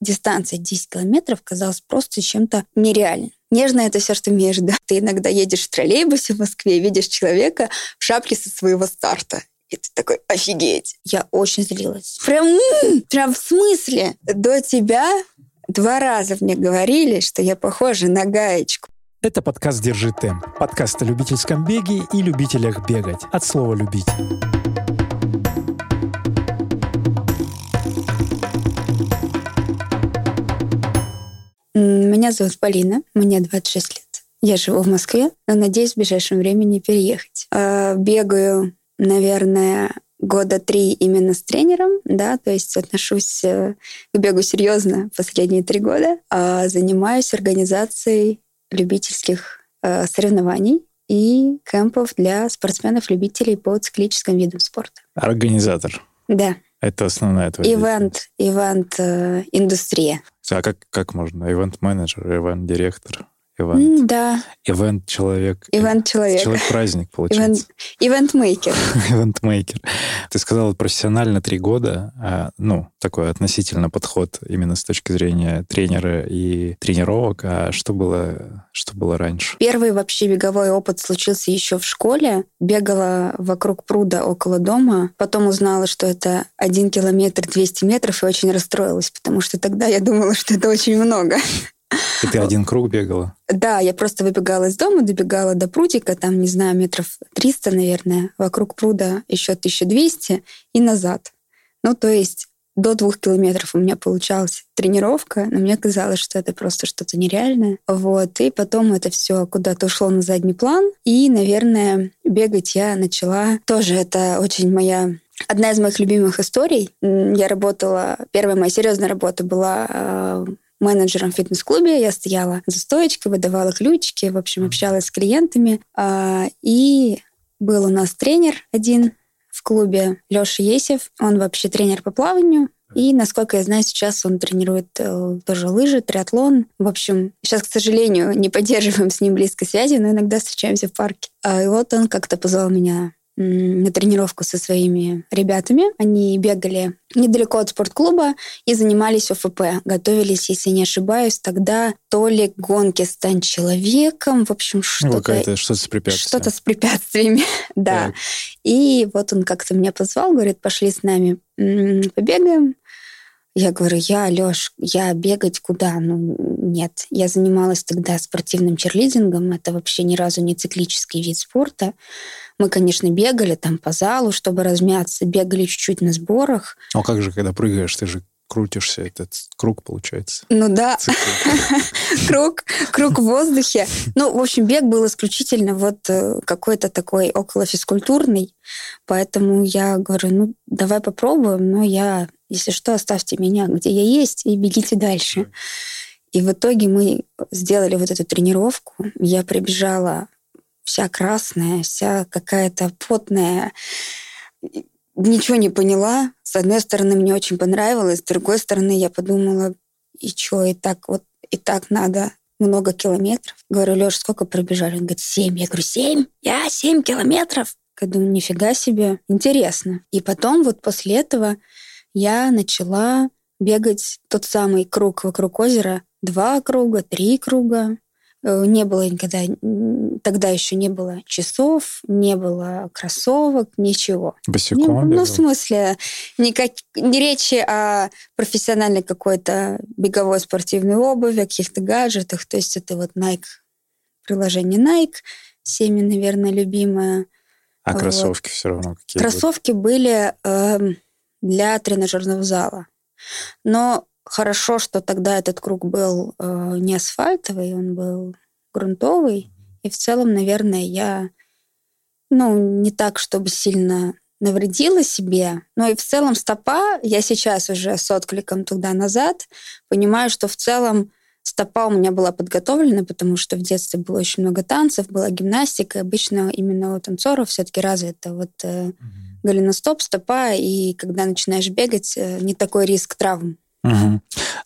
дистанция 10 километров казалась просто чем-то нереальным. Нежно это все, что между. Ты иногда едешь в троллейбусе в Москве, видишь человека в шапке со своего старта. И ты такой, офигеть. Я очень злилась. Прям, прям в смысле? До тебя два раза мне говорили, что я похожа на гаечку. Это подкаст «Держи темп». Подкаст о любительском беге и любителях бегать. От слова «любить». Меня зовут Полина, мне 26 лет. Я живу в Москве, но надеюсь в ближайшем времени переехать. А, бегаю, наверное, года три именно с тренером, да, то есть отношусь э, к бегу серьезно последние три года, а занимаюсь организацией любительских э, соревнований и кемпов для спортсменов-любителей по циклическим видам спорта. Организатор. Да. Это основная твоя Ивент, ивент э, индустрия. А как, как можно? Ивент-менеджер, ивент-директор? Ивент. Да. Ивент-человек. Ивент-человек. Человек-праздник, получается. Ивент-мейкер. Ивент-мейкер. Ты сказала профессионально три года. А, ну, такой относительно подход именно с точки зрения тренера и тренировок. А что было, что было раньше? Первый вообще беговой опыт случился еще в школе. Бегала вокруг пруда около дома. Потом узнала, что это один километр 200 метров и очень расстроилась, потому что тогда я думала, что это очень много. И ты один круг бегала? Да, я просто выбегала из дома, добегала до прудика, там, не знаю, метров 300, наверное, вокруг пруда еще 1200 и назад. Ну, то есть до двух километров у меня получалась тренировка, но мне казалось, что это просто что-то нереальное. Вот. И потом это все куда-то ушло на задний план. И, наверное, бегать я начала. Тоже это очень моя Одна из моих любимых историй. Я работала, первая моя серьезная работа была э, менеджером в фитнес-клубе. Я стояла за стоечкой, выдавала ключики, в общем, общалась с клиентами. А, и был у нас тренер один в клубе, Леша Есев. Он вообще тренер по плаванию. И, насколько я знаю, сейчас он тренирует э, тоже лыжи, триатлон. В общем, сейчас, к сожалению, не поддерживаем с ним близкой связи, но иногда встречаемся в парке. А, и вот он как-то позвал меня на тренировку со своими ребятами. Они бегали недалеко от спортклуба и занимались ОФП. Готовились, если не ошибаюсь, тогда то ли гонки «Стань человеком», в общем, что-то... Ну, что-то с препятствиями. Что-то с препятствиями, да. И вот он как-то меня позвал, говорит, пошли с нами побегаем. Я говорю, я, Лёш, я бегать куда? Ну, нет. Я занималась тогда спортивным черлидингом. Это вообще ни разу не циклический вид спорта. Мы, конечно, бегали там по залу, чтобы размяться, бегали чуть-чуть на сборах. А как же, когда прыгаешь, ты же крутишься, этот круг получается. Ну да, круг, круг в воздухе. Ну, в общем, бег был исключительно вот э, какой-то такой около физкультурный, поэтому я говорю, ну, давай попробуем, но я, если что, оставьте меня, где я есть, и бегите дальше. И в итоге мы сделали вот эту тренировку. Я прибежала вся красная, вся какая-то потная. Ничего не поняла. С одной стороны, мне очень понравилось, с другой стороны, я подумала, и что, и так вот, и так надо много километров. Говорю, Леш, сколько пробежали? Он говорит, семь. Я говорю, семь? Я семь километров? Я думаю, нифига себе, интересно. И потом вот после этого я начала бегать тот самый круг вокруг озера. Два круга, три круга. Э, не было никогда, тогда еще не было часов, не было кроссовок, ничего. Босиком? Не, ну, в смысле, никак, не речи о профессиональной какой-то беговой спортивной обуви, каких-то гаджетах. То есть это вот Nike, приложение Nike, всеми, наверное, любимое. А вот. кроссовки все равно какие Кроссовки были, были э, для тренажерного зала. Но Хорошо, что тогда этот круг был э, не асфальтовый, он был грунтовый. И в целом, наверное, я ну, не так, чтобы сильно навредила себе. Но и в целом стопа, я сейчас уже с откликом туда-назад понимаю, что в целом стопа у меня была подготовлена, потому что в детстве было очень много танцев, была гимнастика. Обычно именно у танцоров все-таки развита вот э, голеностоп, стопа, и когда начинаешь бегать, э, не такой риск травм. Угу.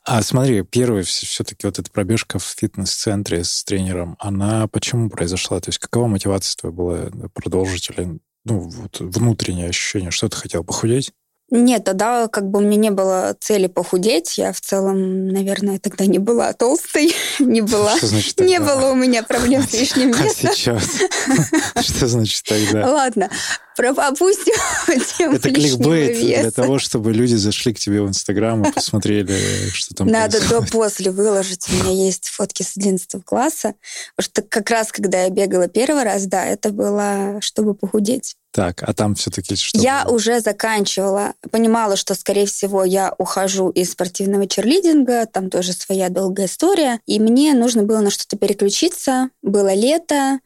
А смотри, первая все-таки вот эта пробежка в фитнес-центре с тренером, она почему произошла? То есть какова мотивация твоя была продолжить или ну, вот внутреннее ощущение, что ты хотел похудеть? Нет, тогда как бы у меня не было цели похудеть. Я в целом, наверное, тогда не была толстой, не была. Что значит Не тогда? было у меня проблем с лишним А весом. сейчас? Что значит тогда? Ладно, опустим тему Это кликбейт для веса. того, чтобы люди зашли к тебе в Инстаграм и посмотрели, что там Надо до-после выложить. У меня есть фотки с 11 класса. Потому что как раз, когда я бегала первый раз, да, это было, чтобы похудеть. Так, а там все-таки что? Я было? уже заканчивала, понимала, что, скорее всего, я ухожу из спортивного черлидинга, там тоже своя долгая история, и мне нужно было на что-то переключиться. Было лето,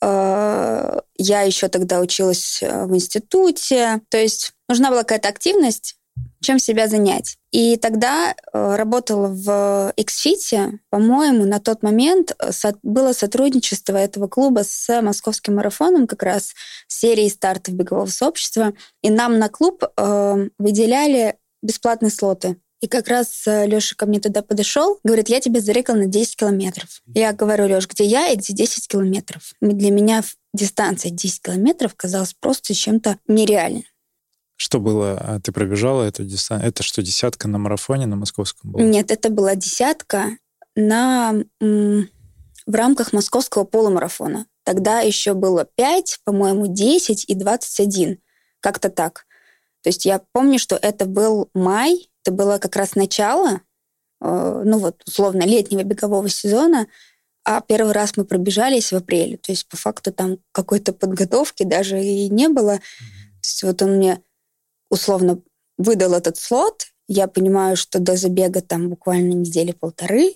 э, я еще тогда училась э, в институте, то есть нужна была какая-то активность, чем себя занять. И тогда э, работала в Xfit, по-моему, на тот момент э, было сотрудничество этого клуба с московским марафоном как раз серии стартов бегового сообщества, и нам на клуб э, выделяли бесплатные слоты. И как раз Леша ко мне тогда подошел, говорит, я тебя зарекал на 10 километров. Я говорю, Леш, где я и где 10 километров? Для меня дистанция 10 километров казалась просто чем-то нереальным. Что было? А Ты пробежала эту дистанцию? Это что, десятка на марафоне на московском была? Нет, это была десятка на, м, в рамках московского полумарафона. Тогда еще было 5, по-моему, 10 и 21. Как-то так. То есть я помню, что это был май, это было как раз начало, э, ну вот, условно, летнего бегового сезона, а первый раз мы пробежались в апреле. То есть по факту там какой-то подготовки даже и не было. То есть вот он мне условно выдал этот слот, я понимаю, что до забега там буквально недели полторы,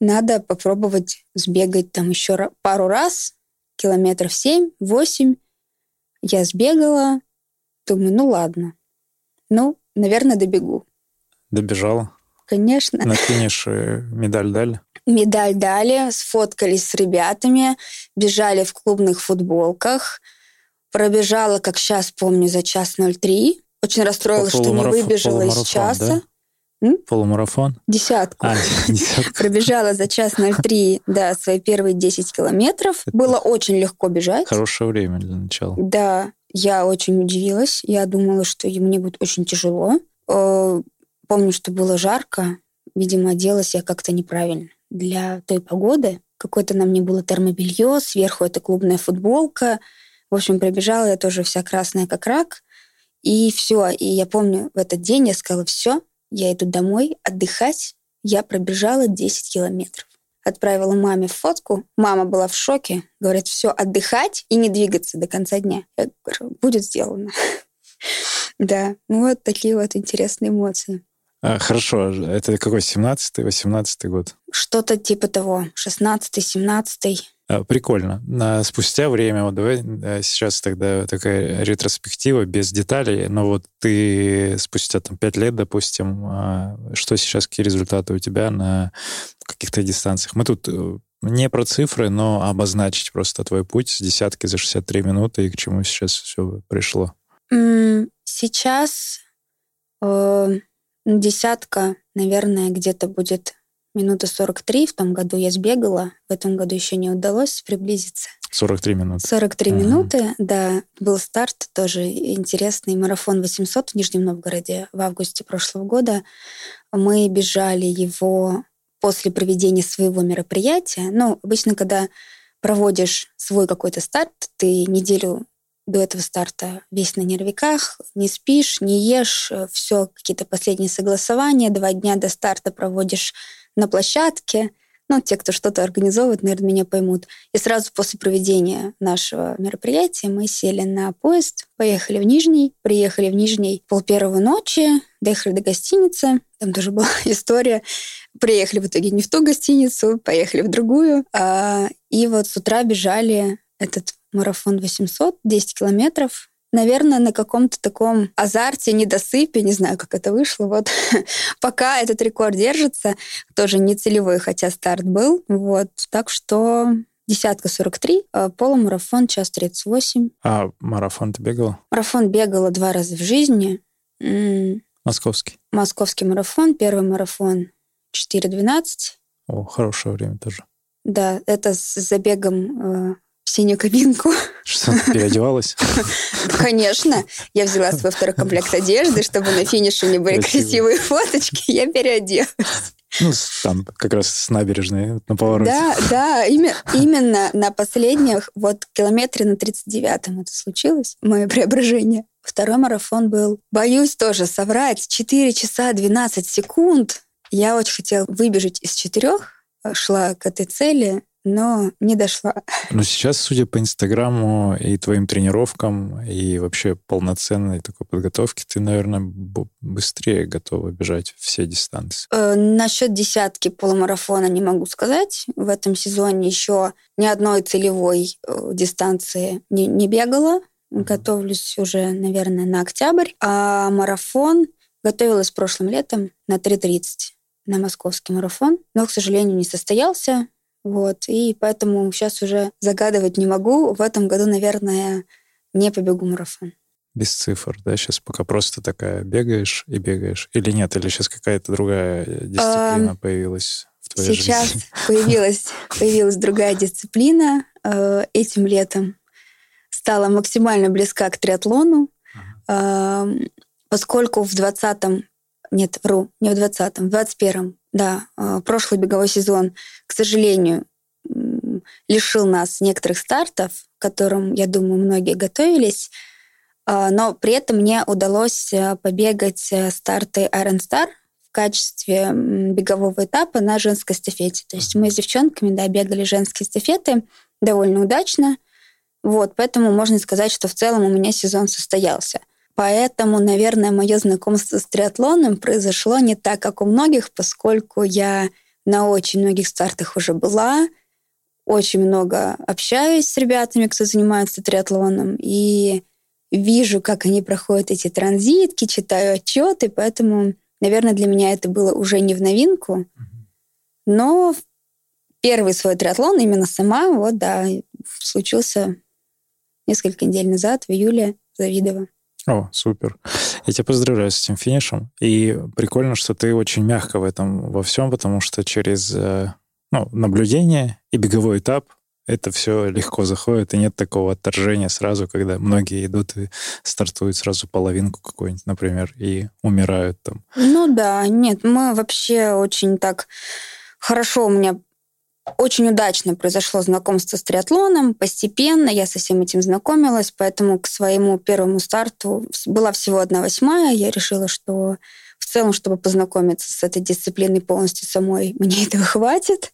надо попробовать сбегать там еще пару раз, километров 7-8. Я сбегала, думаю, ну ладно, ну, наверное, добегу. Добежала? Конечно. На финише медаль дали? Медаль дали, сфоткались с ребятами, бежали в клубных футболках, пробежала, как сейчас помню, за час 03. Очень расстроилась, что не выбежала из часа. Полумарафон? Десятку. А, десятка. Пробежала за час 03, да, свои первые 10 километров. Это- Было очень легко бежать. Хорошее время для начала. Да, я очень удивилась. Я думала, что мне будет очень тяжело. Э, Помню, что было жарко. Видимо, оделась я как-то неправильно для той погоды. Какое-то на мне было термобелье, сверху это клубная футболка. В общем, пробежала я тоже вся красная, как рак. И все. И я помню, в этот день я сказала, все, я иду домой отдыхать. Я пробежала 10 километров. Отправила маме фотку. Мама была в шоке. Говорит, все, отдыхать и не двигаться до конца дня. Я говорю, будет сделано. Да, ну вот такие вот интересные эмоции. А, Хорошо, это какой, 17-й, 18-й год? Что-то типа того, 16-17. А, Прикольно. А Спустя время, вот давай а, сейчас тогда такая ретроспектива без деталей, но вот ты спустя там пять лет, допустим, а, что сейчас, какие результаты у тебя на каких-то дистанциях? Мы тут э, не про цифры, но обозначить просто твой путь с десятки за 63 минуты и к чему сейчас все пришло. Сейчас э, десятка, наверное, где-то будет минута 43. В том году я сбегала. В этом году еще не удалось приблизиться. 43 минуты. 43 Мгм. минуты, да. Был старт, тоже интересный марафон 800 в Нижнем Новгороде в августе прошлого года. Мы бежали его после проведения своего мероприятия. Ну, обычно, когда проводишь свой какой-то старт, ты неделю до этого старта весь на нервиках, не спишь, не ешь, все какие-то последние согласования, два дня до старта проводишь на площадке. Ну, те, кто что-то организовывает, наверное, меня поймут. И сразу после проведения нашего мероприятия мы сели на поезд, поехали в Нижний, приехали в Нижний пол первого ночи, доехали до гостиницы. Там тоже была история. Приехали в итоге не в ту гостиницу, поехали в другую. А, И вот с утра бежали этот марафон 800, 10 километров. Наверное, на каком-то таком азарте, недосыпе, не знаю, как это вышло. Вот пока этот рекорд держится, тоже не целевой, хотя старт был. Вот, так что десятка 43, а полумарафон час 38. А марафон ты бегала? Марафон бегала два раза в жизни. М, Московский. Московский марафон, первый марафон 4.12. О, хорошее время тоже. Да, это с забегом э, в синюю кабинку. Что, переодевалась? Конечно. Я взяла свой второй комплект одежды, чтобы на финише мне были красивые фоточки. Я переоделась. Ну, там как раз с набережной на повороте. Да, да, именно на последних, вот километре на 39-м это случилось, мое преображение. Второй марафон был, боюсь тоже соврать, 4 часа 12 секунд. Я очень хотела выбежать из четырех, шла к этой цели, но не дошла. Но сейчас, судя по Инстаграму и твоим тренировкам, и вообще полноценной такой подготовке, ты, наверное, быстрее готова бежать все дистанции. Э, насчет десятки полумарафона не могу сказать. В этом сезоне еще ни одной целевой э, дистанции не, не бегала. Готовлюсь уже, наверное, на октябрь. А марафон готовилась прошлым летом на 3.30 на московский марафон, но, к сожалению, не состоялся. Вот, и поэтому сейчас уже загадывать не могу. В этом году, наверное, не побегу марафон. Без цифр, да? Сейчас пока просто такая бегаешь и бегаешь. Или нет? Или сейчас какая-то другая дисциплина а, появилась в твоей сейчас жизни? Сейчас появилась, появилась другая дисциплина. Э, этим летом стала максимально близка к триатлону, uh-huh. поскольку в 20-м, нет, вру, не в 20-м, в 21-м да, а, прошлый беговой сезон, к сожалению, лишил нас некоторых стартов, к которым, я думаю, многие готовились. А, но при этом мне удалось а, побегать старты Iron Star в качестве бегового этапа на женской эстафете. То есть мы с девчонками да, бегали женские эстафеты довольно удачно. Вот, поэтому можно сказать, что в целом у меня сезон состоялся. Поэтому, наверное, мое знакомство с триатлоном произошло не так, как у многих, поскольку я на очень многих стартах уже была, очень много общаюсь с ребятами, кто занимается триатлоном, и вижу, как они проходят эти транзитки, читаю отчеты, поэтому, наверное, для меня это было уже не в новинку. Но первый свой триатлон именно сама, вот, да, случился несколько недель назад, в июле, Завидово. О, супер. Я тебя поздравляю с этим финишем. И прикольно, что ты очень мягко в этом во всем, потому что через э, ну, наблюдение и беговой этап это все легко заходит, и нет такого отторжения сразу, когда многие идут и стартуют сразу половинку какую-нибудь, например, и умирают там. Ну да, нет, мы вообще очень так хорошо у меня очень удачно произошло знакомство с триатлоном. Постепенно я со всем этим знакомилась, поэтому к своему первому старту была всего одна восьмая. Я решила, что в целом, чтобы познакомиться с этой дисциплиной полностью самой, мне этого хватит.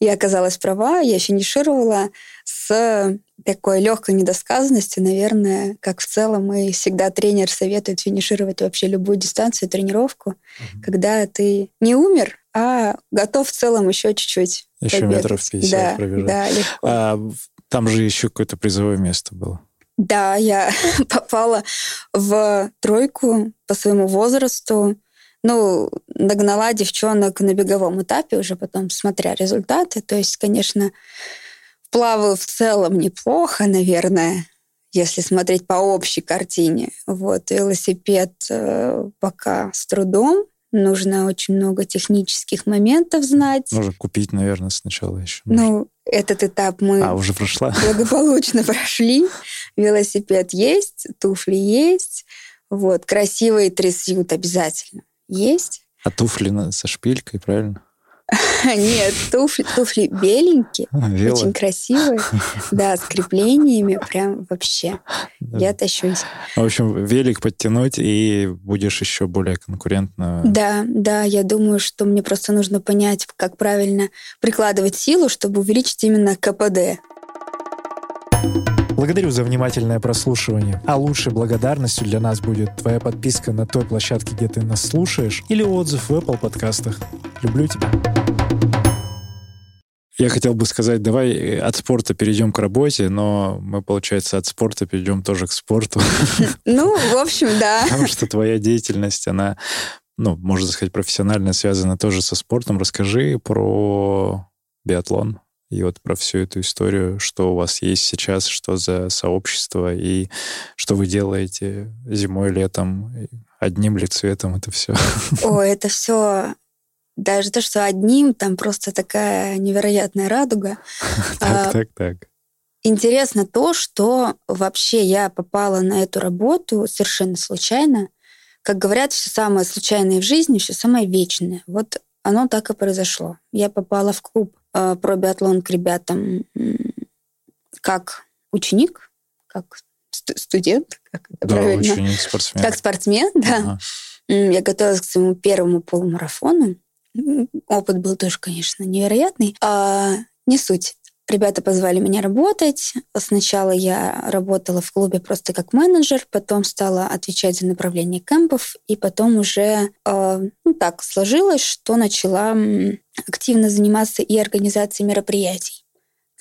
Я оказалась права, я финишировала с такой легкой недосказанностью, наверное, как в целом и всегда тренер советует финишировать вообще любую дистанцию, тренировку, угу. когда ты не умер, а готов в целом еще чуть-чуть. Еще побегать. метров 50 да, пробежать. Да, легко. А, там же еще какое-то призовое место было. Да, я попала в тройку по своему возрасту. Ну, догнала девчонок на беговом этапе уже потом, смотря результаты. То есть, конечно, плаваю в целом неплохо, наверное, если смотреть по общей картине. Вот, велосипед э, пока с трудом. Нужно очень много технических моментов знать. Нужно купить, наверное, сначала еще. Ну, этот этап мы а, уже прошла? благополучно прошли. Велосипед есть, туфли есть. Вот, красивый трясют обязательно. Есть. А туфли со шпилькой, правильно? Нет, туфли, туфли беленькие, а, очень красивые, да, с креплениями, прям вообще. Я тащусь. В общем, велик подтянуть, и будешь еще более конкурентно. Да, да, я думаю, что мне просто нужно понять, как правильно прикладывать силу, чтобы увеличить именно КПД. Благодарю за внимательное прослушивание. А лучшей благодарностью для нас будет твоя подписка на той площадке, где ты нас слушаешь, или отзыв в Apple подкастах. Люблю тебя. Я хотел бы сказать, давай э, от спорта перейдем к работе, но мы, получается, от спорта перейдем тоже к спорту. Ну, в общем, да. Потому что твоя деятельность, она, ну, можно сказать, профессионально связана тоже со спортом. Расскажи про биатлон и вот про всю эту историю, что у вас есть сейчас, что за сообщество и что вы делаете зимой, летом, одним ли цветом это все. О, это все даже то, что одним, там просто такая невероятная радуга. Так, а, так, так. интересно то, что вообще я попала на эту работу совершенно случайно. Как говорят, все самое случайное в жизни, все самое вечное. Вот оно так и произошло. Я попала в клуб э, про биатлон к ребятам как ученик, как студент, как это да, правильно? ученик, спортсмен. Как спортсмен, да. Ага. Я готовилась к своему первому полумарафону. Опыт был тоже, конечно, невероятный. А, не суть. Ребята позвали меня работать. Сначала я работала в клубе просто как менеджер, потом стала отвечать за направление кемпов, и потом уже э, ну, так сложилось, что начала активно заниматься и организацией мероприятий.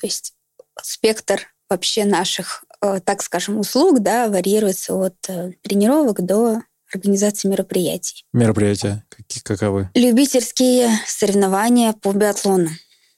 То есть спектр вообще наших, э, так скажем, услуг да, варьируется от э, тренировок до организации мероприятий. Мероприятия какие, каковы? Любительские соревнования по биатлону.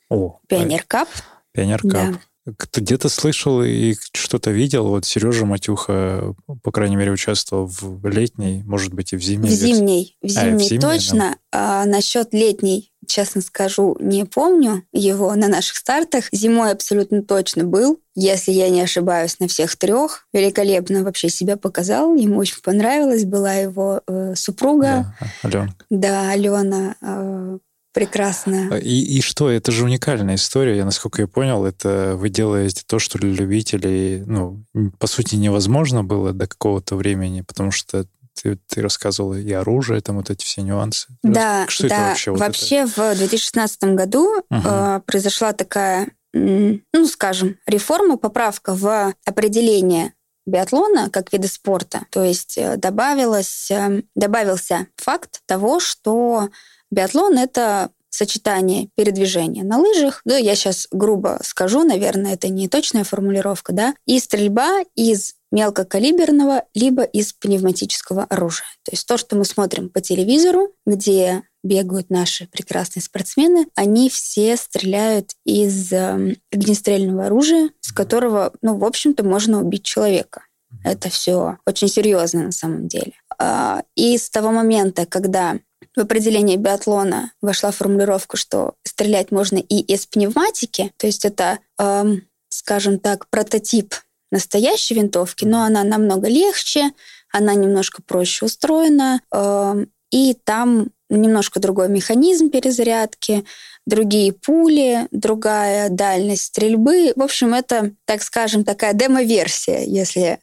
О, Пионер Кап. Пионер Кап. Да. Где-то слышал и что-то видел? Вот Сережа Матюха, по крайней мере, участвовал в летней, может быть, и в зимней. В зимней, в зимней, а, в зимней точно. Да. А, насчет летней, честно скажу, не помню его на наших стартах. Зимой абсолютно точно был, если я не ошибаюсь, на всех трех. Великолепно вообще себя показал. Ему очень понравилось. Была его э, супруга. Да, Алена. Да, Алена. Э, Прекрасно. А, и, и что, это же уникальная история, я насколько я понял, это вы делаете то, что для любителей, ну, по сути, невозможно было до какого-то времени, потому что ты, ты рассказывала и оружие, там вот эти все нюансы. Да, что да. Это вообще вот вообще это? в 2016 году угу. э, произошла такая, ну, скажем, реформа, поправка в определение биатлона как вида спорта. То есть э, добавилось, э, добавился факт того, что Биатлон — это сочетание передвижения на лыжах, да, я сейчас грубо скажу, наверное, это не точная формулировка, да, и стрельба из мелкокалиберного либо из пневматического оружия. То есть то, что мы смотрим по телевизору, где бегают наши прекрасные спортсмены, они все стреляют из э, огнестрельного оружия, с которого, ну, в общем-то, можно убить человека. Это все очень серьезно на самом деле. А, и с того момента, когда в определение биатлона вошла формулировка, что стрелять можно и из пневматики, то есть это, эм, скажем так, прототип настоящей винтовки, но она намного легче, она немножко проще устроена, э, и там немножко другой механизм перезарядки, другие пули, другая дальность стрельбы. В общем, это, так скажем, такая демо-версия, если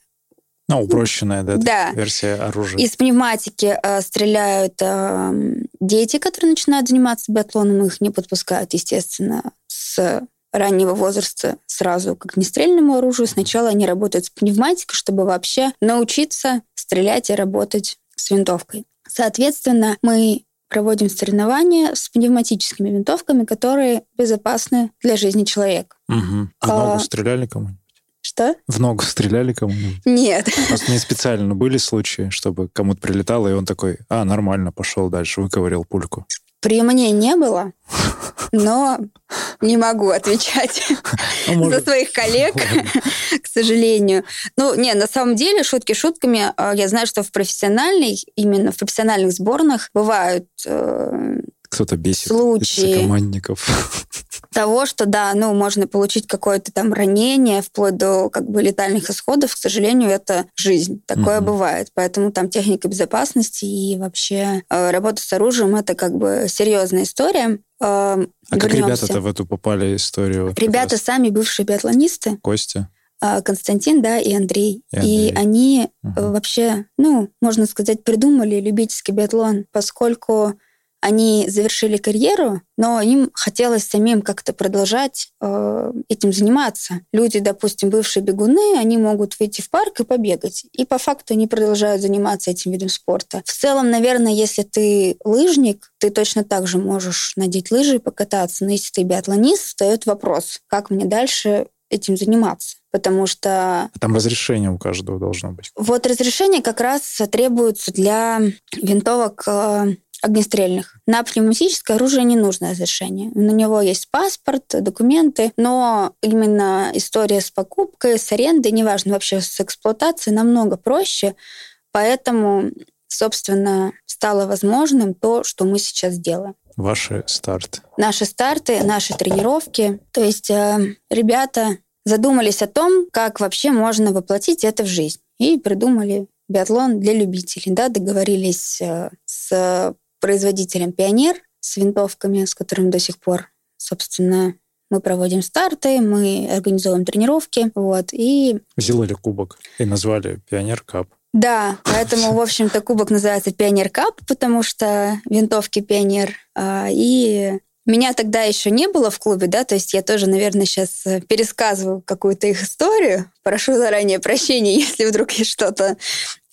ну, упрощенная, да, да. версия оружия. Из пневматики э, стреляют э, дети, которые начинают заниматься биатлоном, их не подпускают, естественно, с раннего возраста сразу к огнестрельному оружию. Сначала они работают с пневматикой, чтобы вообще научиться стрелять и работать с винтовкой. Соответственно, мы проводим соревнования с пневматическими винтовками, которые безопасны для жизни человека. Угу. А, а ногу стреляли кому-нибудь? Что? В ногу стреляли кому-нибудь? Нет. Просто не специально были случаи, чтобы кому-то прилетало, и он такой, а, нормально, пошел дальше, выковырял пульку. При мне не было, но не могу отвечать ну, за своих коллег, к сожалению. Ну, не, на самом деле, шутки шутками. А, я знаю, что в профессиональной, именно в профессиональных сборных бывают э, кто-то бесит случаи командников. Того, что, да, ну, можно получить какое-то там ранение, вплоть до как бы летальных исходов, к сожалению, это жизнь. Такое угу. бывает. Поэтому там техника безопасности и вообще э, работа с оружием — это как бы серьезная история. Э, а как ребята-то в эту попали историю? Ребята сами бывшие биатлонисты. Костя? Э, Константин, да, и Андрей. И, Андрей. и они угу. вообще, ну, можно сказать, придумали любительский биатлон, поскольку они завершили карьеру, но им хотелось самим как-то продолжать э, этим заниматься. Люди, допустим, бывшие бегуны, они могут выйти в парк и побегать. И по факту они продолжают заниматься этим видом спорта. В целом, наверное, если ты лыжник, ты точно так же можешь надеть лыжи и покататься. Но если ты биатлонист, встает вопрос, как мне дальше этим заниматься потому что... Там разрешение у каждого должно быть. Вот разрешение как раз требуется для винтовок э, огнестрельных. На пневматическое оружие не нужно разрешение. На него есть паспорт, документы, но именно история с покупкой, с арендой, неважно, вообще с эксплуатацией намного проще, поэтому, собственно, стало возможным то, что мы сейчас делаем. Ваши старты. Наши старты, наши тренировки. То есть э, ребята задумались о том, как вообще можно воплотить это в жизнь. И придумали биатлон для любителей. Да, договорились э, с производителем «Пионер», с винтовками, с которым до сих пор, собственно, мы проводим старты, мы организовываем тренировки, вот, и... Сделали кубок и назвали «Пионер Кап». Да, поэтому, в общем-то, кубок называется «Пионер Кап», потому что винтовки «Пионер». А, и меня тогда еще не было в клубе, да, то есть я тоже, наверное, сейчас э, пересказываю какую-то их историю. Прошу заранее прощения, если вдруг я что-то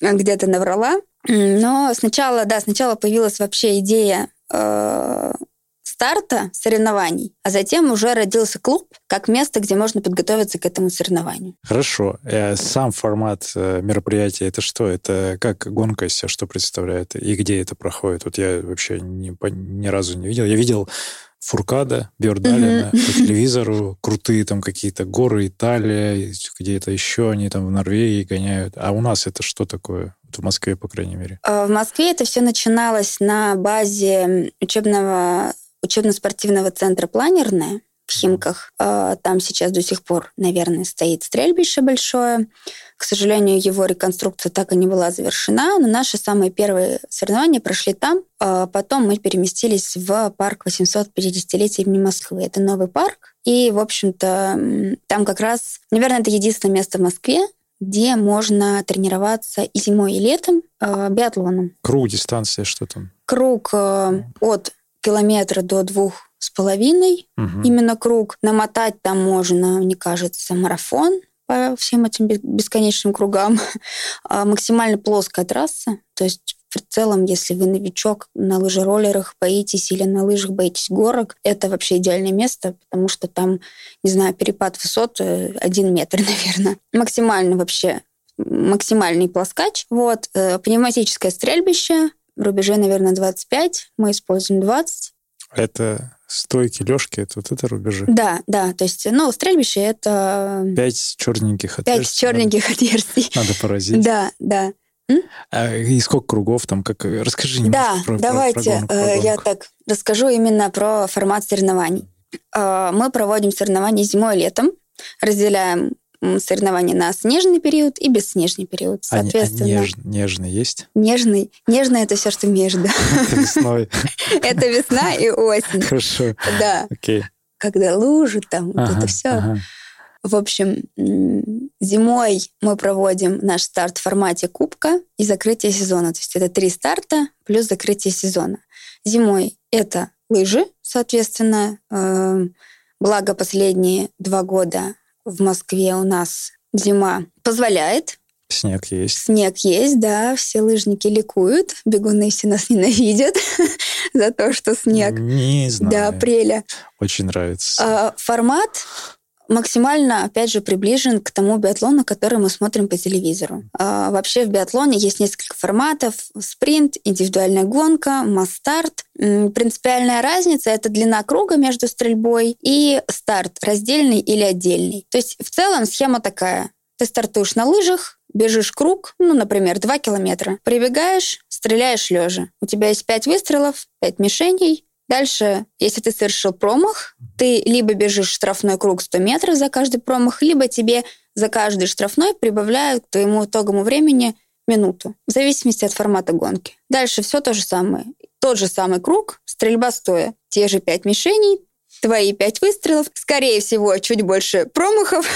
где-то наврала. Но сначала, да, сначала появилась вообще идея э, старта соревнований, а затем уже родился клуб как место, где можно подготовиться к этому соревнованию. Хорошо. Сам формат мероприятия это что? Это как гонка из себя что представляет? И где это проходит? Вот я вообще ни, ни разу не видел. Я видел Фуркада, Бьордалина mm-hmm. по телевизору, крутые там какие-то горы, Италия, где-то еще они там в Норвегии гоняют. А у нас это что такое? В Москве, по крайней мере. А, в Москве это все начиналось на базе учебного учебно-спортивного центра «Планерная» в Химках. А, там сейчас до сих пор, наверное, стоит стрельбище большое. К сожалению, его реконструкция так и не была завершена, но наши самые первые соревнования прошли там. А потом мы переместились в парк 850-летия имени Москвы. Это новый парк. И, в общем-то, там как раз, наверное, это единственное место в Москве, где можно тренироваться и зимой, и летом э, биатлоном. Круг дистанция что там? Круг э, от километра до двух с половиной, угу. именно круг. Намотать там можно, мне кажется, марафон по всем этим бесконечным кругам. А максимально плоская трасса, то есть в целом, если вы новичок на лыжероллерах боитесь или на лыжах боитесь горок, это вообще идеальное место, потому что там, не знаю, перепад высот э, один метр, наверное. Максимально вообще максимальный плоскач. Вот. Э, пневматическое стрельбище, рубежей, наверное, 25, мы используем 20. Это стойки, лёжки, это вот это рубежи? Да, да, то есть, ну, стрельбище это... Пять черненьких отверстий. Пять черненьких надо, отверстий. Надо поразить. Да, да. А, и сколько кругов там? Как... Расскажи немножко да, про, давайте про, про про гонку. я так расскажу именно про формат соревнований. А, мы проводим соревнования зимой и летом, разделяем соревнования на снежный период и бесснежный период. А Соответственно, а, неж, нежный есть? Нежный. Нежный это все, что между. Это весной. Это весна и осень. Хорошо. Да. Окей. Когда лужи там, вот это все. В общем, зимой мы проводим наш старт в формате кубка и закрытие сезона. То есть это три старта плюс закрытие сезона. Зимой это лыжи, соответственно. Э, благо последние два года в Москве у нас зима позволяет. Снег есть. Снег есть, да. Все лыжники ликуют. Бегуны все нас ненавидят за то, что снег. Не знаю. До апреля. Очень нравится. А, формат максимально, опять же, приближен к тому биатлону, который мы смотрим по телевизору. А, вообще в биатлоне есть несколько форматов. Спринт, индивидуальная гонка, масс-старт. Принципиальная разница — это длина круга между стрельбой и старт, раздельный или отдельный. То есть в целом схема такая. Ты стартуешь на лыжах, бежишь круг, ну, например, 2 километра, прибегаешь, стреляешь лежа. У тебя есть 5 выстрелов, 5 мишеней, Дальше, если ты совершил промах, ты либо бежишь штрафной круг 100 метров за каждый промах, либо тебе за каждый штрафной прибавляют к твоему итоговому времени минуту, в зависимости от формата гонки. Дальше все то же самое. Тот же самый круг, стрельба стоя. Те же пять мишеней, твои пять выстрелов, скорее всего, чуть больше промахов,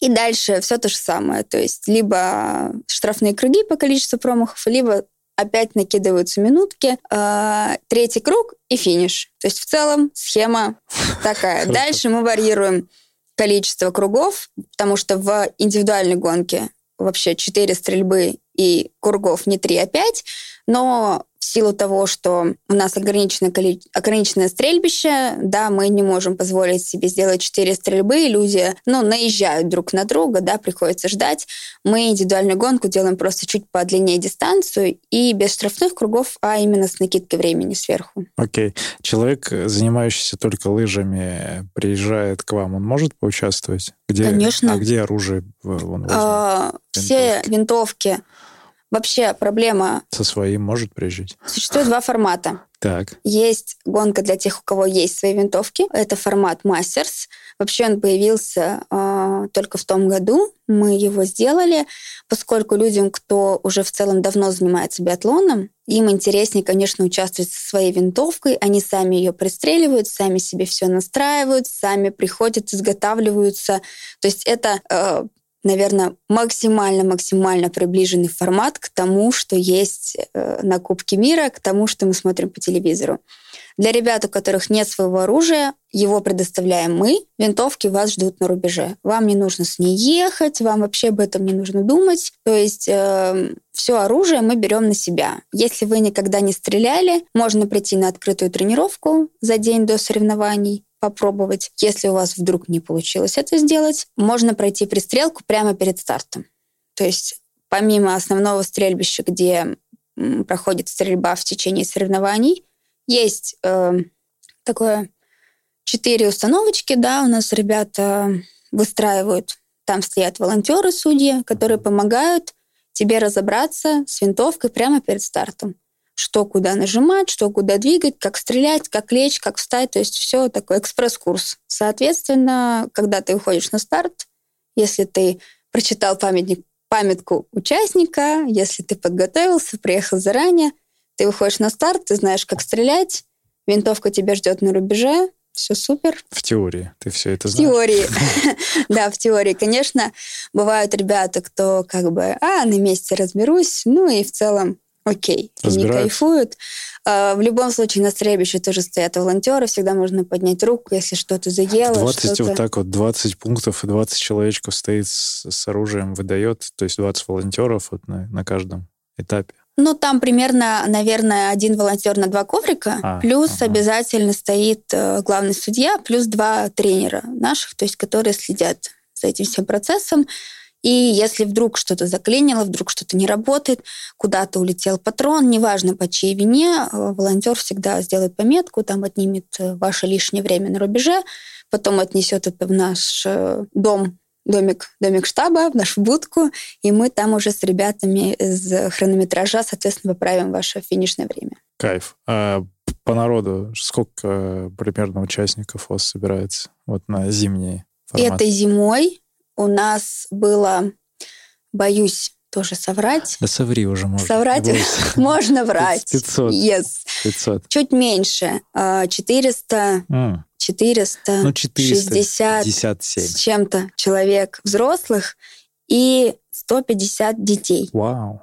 и дальше все то же самое. То есть либо штрафные круги по количеству промахов, либо опять накидываются минутки, э, третий круг и финиш. То есть в целом схема такая. Дальше мы варьируем количество кругов, потому что в индивидуальной гонке вообще 4 стрельбы и кругов не 3, а 5, но в силу того, что у нас ограниченное, ограниченное стрельбище, да, мы не можем позволить себе сделать четыре стрельбы, люди, ну, наезжают друг на друга, да, приходится ждать. Мы индивидуальную гонку делаем просто чуть подлиннее дистанцию и без штрафных кругов, а именно с накидкой времени сверху. Окей. Okay. Человек, занимающийся только лыжами, приезжает к вам, он может поучаствовать? Где, Конечно. А где оружие он? А, все винтовки вообще проблема... Со своим может прижить. Существует два формата. Так. Есть гонка для тех, у кого есть свои винтовки. Это формат Masters. Вообще он появился э, только в том году. Мы его сделали, поскольку людям, кто уже в целом давно занимается биатлоном, им интереснее, конечно, участвовать со своей винтовкой. Они сами ее пристреливают, сами себе все настраивают, сами приходят, изготавливаются. То есть это э, наверное, максимально-максимально приближенный формат к тому, что есть э, на Кубке мира, к тому, что мы смотрим по телевизору. Для ребят, у которых нет своего оружия, его предоставляем мы. Винтовки вас ждут на рубеже. Вам не нужно с ней ехать, вам вообще об этом не нужно думать. То есть э, все оружие мы берем на себя. Если вы никогда не стреляли, можно прийти на открытую тренировку за день до соревнований, попробовать. Если у вас вдруг не получилось это сделать, можно пройти пристрелку прямо перед стартом. То есть помимо основного стрельбища, где проходит стрельба в течение соревнований, есть э, такое четыре установочки, да, у нас ребята выстраивают, там стоят волонтеры, судьи, которые помогают тебе разобраться с винтовкой прямо перед стартом что куда нажимать, что куда двигать, как стрелять, как лечь, как встать. То есть все такой экспресс-курс. Соответственно, когда ты уходишь на старт, если ты прочитал памятник, памятку участника, если ты подготовился, приехал заранее, ты выходишь на старт, ты знаешь, как стрелять, винтовка тебя ждет на рубеже, все супер. В теории ты все это знаешь? В теории. Да, в теории. Конечно, бывают ребята, кто как бы, а, на месте разберусь, ну и в целом окей, они кайфуют. А, в любом случае на стрельбище тоже стоят волонтеры, всегда можно поднять руку, если что-то заело. 20 что вот так вот, 20 пунктов и 20 человечков стоит с, с оружием, выдает, то есть 20 волонтеров вот на, на каждом этапе. Ну, там примерно, наверное, один волонтер на два коврика, а, плюс ага. обязательно стоит э, главный судья, плюс два тренера наших, то есть которые следят за этим всем процессом. И если вдруг что-то заклинило, вдруг что-то не работает, куда-то улетел патрон, неважно по чьей вине, э, волонтер всегда сделает пометку, там отнимет э, ваше лишнее время на рубеже, потом отнесет это в наш э, дом, домик, домик штаба, в нашу будку, и мы там уже с ребятами из хронометража, соответственно, поправим ваше финишное время. Кайф. А по народу сколько примерно участников у вас собирается вот на зимние форматы? Этой зимой у нас было, боюсь тоже соврать. Да соври уже можно. Соврать можно врать. 500. Yes. 500. Чуть меньше. 400, mm. 400, ну, 460 57. с чем-то человек взрослых и 150 детей. Вау.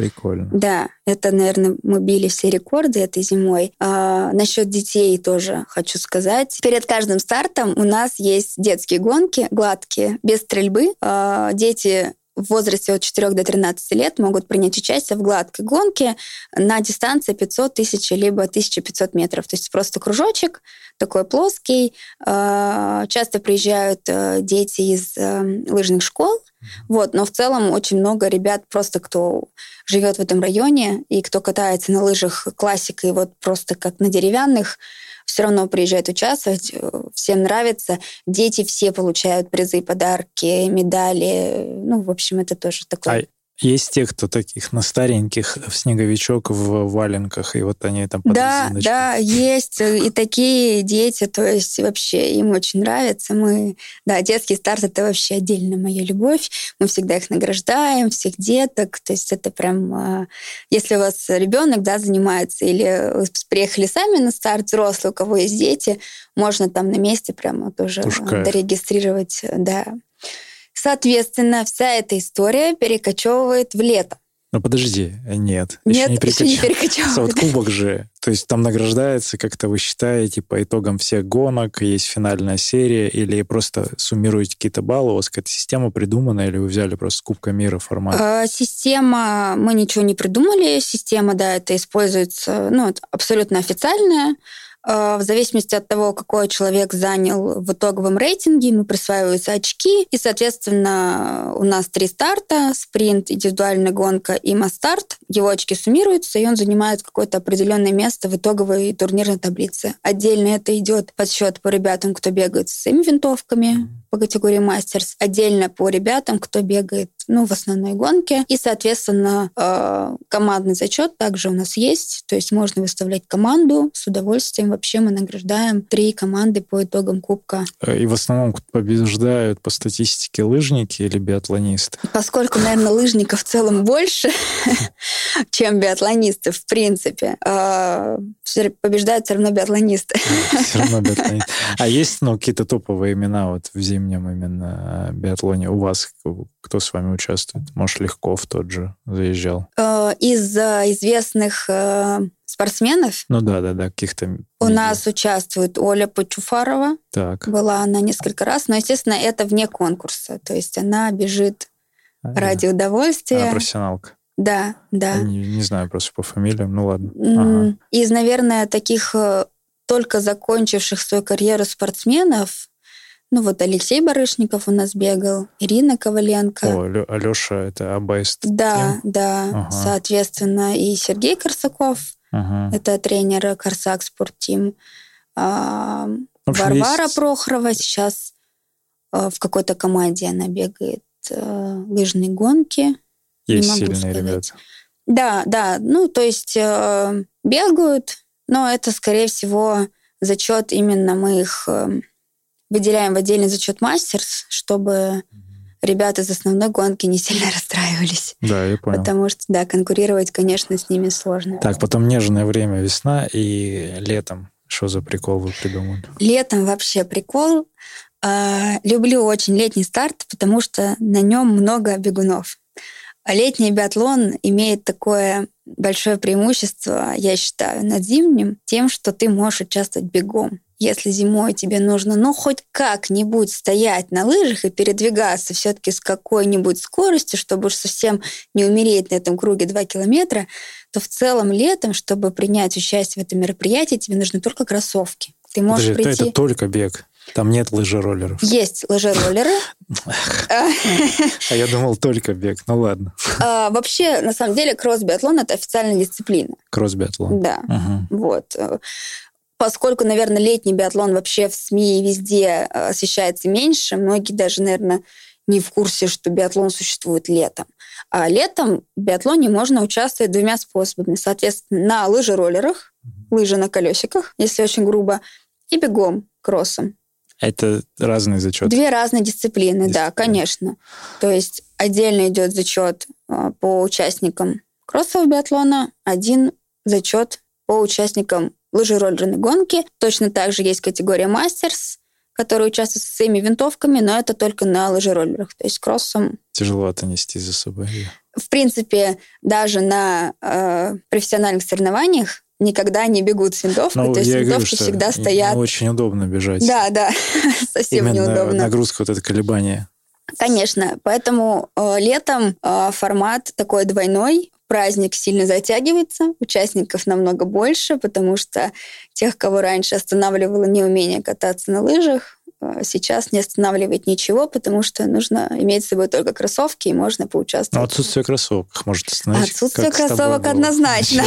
Прикольно. Да, это, наверное, мы били все рекорды этой зимой. А, насчет детей тоже хочу сказать. Перед каждым стартом у нас есть детские гонки, гладкие, без стрельбы. А, дети в возрасте от 4 до 13 лет могут принять участие в гладкой гонке на дистанции 500 тысяч либо 1500 метров. То есть просто кружочек такой плоский. А, часто приезжают э, дети из э, лыжных школ, вот, но в целом очень много ребят просто, кто живет в этом районе и кто катается на лыжах классикой, вот просто как на деревянных, все равно приезжают участвовать, э, всем нравится. Дети все получают призы, подарки, медали. Ну, в общем, это тоже такое. Есть те, кто таких на стареньких в снеговичок в валенках, и вот они там под Да, резиночку. да, есть и такие дети, то есть вообще им очень нравится. Мы, да, детский старт — это вообще отдельно моя любовь. Мы всегда их награждаем, всех деток, то есть это прям... А, если у вас ребенок, да, занимается, или вы приехали сами на старт, взрослый, у кого есть дети, можно там на месте прямо тоже Пушка. дорегистрировать, да. Соответственно, вся эта история перекочевывает в лето. Ну подожди, нет. Нет, еще не, перекоч... еще не перекочевывает. Вот кубок же, то есть там награждается, как-то вы считаете, по итогам всех гонок, есть финальная серия, или просто суммируете какие-то баллы, у вас какая-то система придумана, или вы взяли просто Кубка мира формат? А, система, мы ничего не придумали, система, да, это используется, ну, абсолютно официальная, Э, в зависимости от того, какой человек занял в итоговом рейтинге, ему присваиваются очки. И, соответственно, у нас три старта, спринт, индивидуальная гонка и мастарт. Его очки суммируются, и он занимает какое-то определенное место в итоговой турнирной таблице. Отдельно это идет подсчет по ребятам, кто бегает с своими винтовками по категории мастерс. Отдельно по ребятам, кто бегает ну, в основной гонке. И, соответственно, э, командный зачет также у нас есть. То есть можно выставлять команду с удовольствием. Вообще мы награждаем три команды по итогам Кубка. Э, и в основном побеждают по статистике лыжники или биатлонисты? Поскольку, наверное, лыжников в целом больше, чем биатлонистов, в принципе, э, побеждают все равно биатлонисты. Все равно биатлонисты. А есть ну, какие-то топовые имена вот в зимнем именно биатлоне у вас? Кто с вами участвует? Может, Легков тот же заезжал? Э, из известных э, спортсменов? Ну да, да, да, каких-то... У нас участвует Оля Почуфарова. Так. Была она несколько раз, но, естественно, это вне конкурса. То есть она бежит а, ради удовольствия. Она профессионалка. Да, да. Не, не знаю просто по фамилиям, ну ладно. Ага. Из, наверное, таких э, только закончивших свою карьеру спортсменов, ну вот Алексей Барышников у нас бегал, Ирина Коваленко. О, Алеша, это Абайст. Да, Тим? да, ага. соответственно, и Сергей Корсаков, ага. это тренер Корсак Спорттим. А, Варвара есть... Прохорова сейчас а, в какой-то команде она бегает а, лыжные гонки. Есть сильные сказать. ребята. Да, да, ну то есть э, бегают, но это, скорее всего, зачет именно мы их э, выделяем в отдельный зачет мастерс, чтобы ребята из основной гонки не сильно расстраивались. Да, я понял. Потому что, да, конкурировать, конечно, с ними сложно. Так, потом нежное время, весна и летом. Что за прикол вы придумали? Летом вообще прикол. А, люблю очень летний старт, потому что на нем много бегунов. А летний биатлон имеет такое большое преимущество, я считаю, над зимним, тем, что ты можешь участвовать бегом. Если зимой тебе нужно, ну, хоть как-нибудь стоять на лыжах и передвигаться все-таки с какой-нибудь скоростью, чтобы уж совсем не умереть на этом круге 2 километра, то в целом летом, чтобы принять участие в этом мероприятии, тебе нужны только кроссовки. Ты можешь Подожди, прийти... это только бег. Там нет лыжероллеров. Есть лыжероллеры. А я думал только бег. Ну ладно. А, вообще, на самом деле, кросс-биатлон — это официальная дисциплина. Кросс-биатлон. Да. Вот поскольку, наверное, летний биатлон вообще в СМИ и везде э, освещается меньше, многие даже, наверное, не в курсе, что биатлон существует летом. А летом в биатлоне можно участвовать двумя способами. Соответственно, на лыжероллерах, лыжи на колесиках, если очень грубо, и бегом, кроссом. Это разные зачеты? Две разные дисциплины, дисциплины, да, конечно. То есть отдельно идет зачет э, по участникам кроссового биатлона, один зачет по участникам лыжероллерной гонки. Точно так же есть категория мастерс, которые участвуют со своими винтовками, но это только на лыжероллерах, то есть кроссом. Тяжеловато нести за собой. В принципе, даже на э, профессиональных соревнованиях никогда не бегут с винтовкой, ну, то есть винтовки говорю, всегда стоят. Очень удобно бежать. Да, да, совсем Именно неудобно. Нагрузка, вот это колебание. Конечно, поэтому э, летом э, формат такой двойной, праздник сильно затягивается, участников намного больше, потому что тех, кого раньше останавливало неумение кататься на лыжах, сейчас не останавливает ничего, потому что нужно иметь с собой только кроссовки, и можно поучаствовать. Но отсутствие кроссовок может остановить. Отсутствие кроссовок однозначно.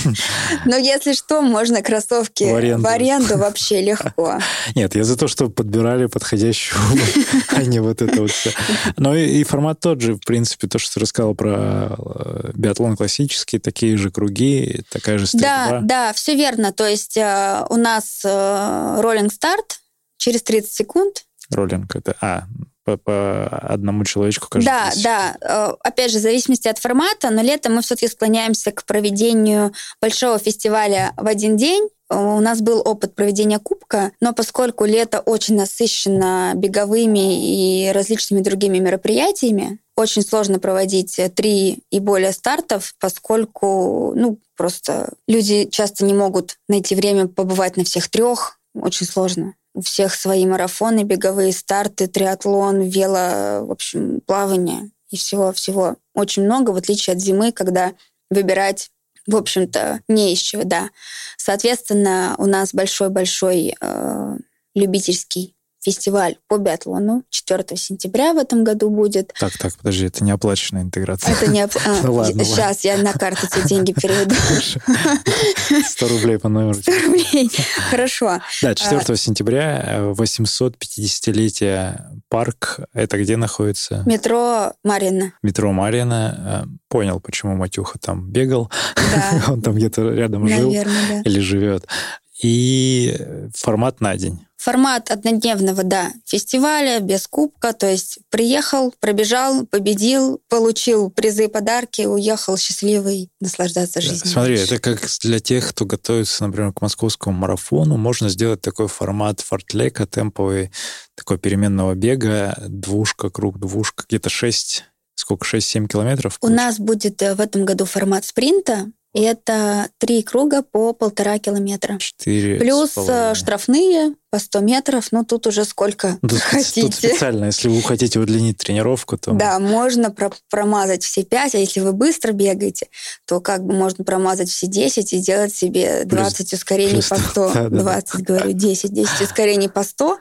Но если что, можно кроссовки в аренду вообще легко. Нет, я за то, чтобы подбирали подходящую, а не вот это вот все. Но и формат тот же, в принципе, то, что ты рассказал про э, биатлон классический, такие же круги, такая же стрельба. Да, да, все верно. То есть э, у нас роллинг старт, через 30 секунд. Роллинг это... А, по, по одному человечку каждый Да, да. Э, опять же, в зависимости от формата, но летом мы все-таки склоняемся к проведению большого фестиваля в один день. Э, у нас был опыт проведения кубка, но поскольку лето очень насыщено беговыми и различными другими мероприятиями, очень сложно проводить три и более стартов, поскольку ну, просто люди часто не могут найти время побывать на всех трех. Очень сложно у всех свои марафоны, беговые старты, триатлон, вело, в общем, плавание и всего-всего очень много, в отличие от зимы, когда выбирать в общем-то, не из чего, да. Соответственно, у нас большой-большой э, любительский фестиваль по биатлону 4 сентября в этом году будет. Так, так, подожди, это не оплаченная интеграция. Это не Сейчас я на карту деньги переведу. 100 рублей по номеру. 100 рублей. Хорошо. Да, 4 а, сентября 850-летие э, парк. Это где находится? Метро Марина. Метро Марина. Э, понял, почему Матюха там бегал. Да. Он там где-то рядом Наверное, жил да. или живет. И формат на день. Формат однодневного, да, фестиваля, без кубка, то есть приехал, пробежал, победил, получил призы и подарки, уехал счастливый наслаждаться жизнью. Смотри, это как для тех, кто готовится, например, к московскому марафону, можно сделать такой формат фортлека, темповый, такой переменного бега, двушка, круг, двушка, где-то 6 сколько, 6-7 километров? У нас будет э, в этом году формат спринта, и это три круга по полтора километра. Четыре. Плюс э, штрафные по 100 метров, ну тут уже сколько тут, хотите. Тут специально, если вы хотите удлинить тренировку, то... Да, можно про промазать все 5, а если вы быстро бегаете, то как бы можно промазать все 10 и сделать себе 20 плюс, ускорений плюс, по 100. Да, 20, да. говорю, 10, 10 ускорений по 100.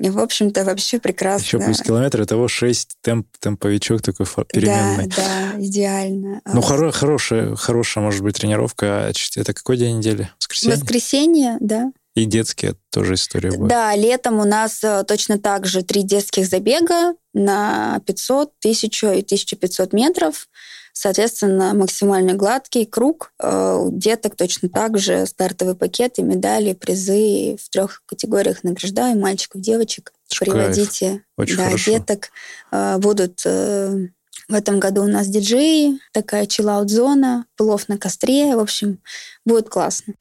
И, в общем-то, вообще прекрасно. Еще плюс километр, того 6 темп, темповичок такой переменный. Да, да, идеально. Ну, хоро, хорошая, хорошая, может быть, тренировка. А это какой день недели? Воскресенье? Воскресенье, да. И детские тоже история будет. Да, летом у нас э, точно так же три детских забега на 500, 1000 и 1500 метров. Соответственно, максимально гладкий круг. Э, у деток точно так же стартовые пакеты, медали, призы в трех категориях награждаем мальчиков, девочек. Кайф. Приводите Очень да, хорошо. деток. Э, будут в этом году у нас диджеи, такая чиллаут-зона, плов на костре. В общем, будет классно.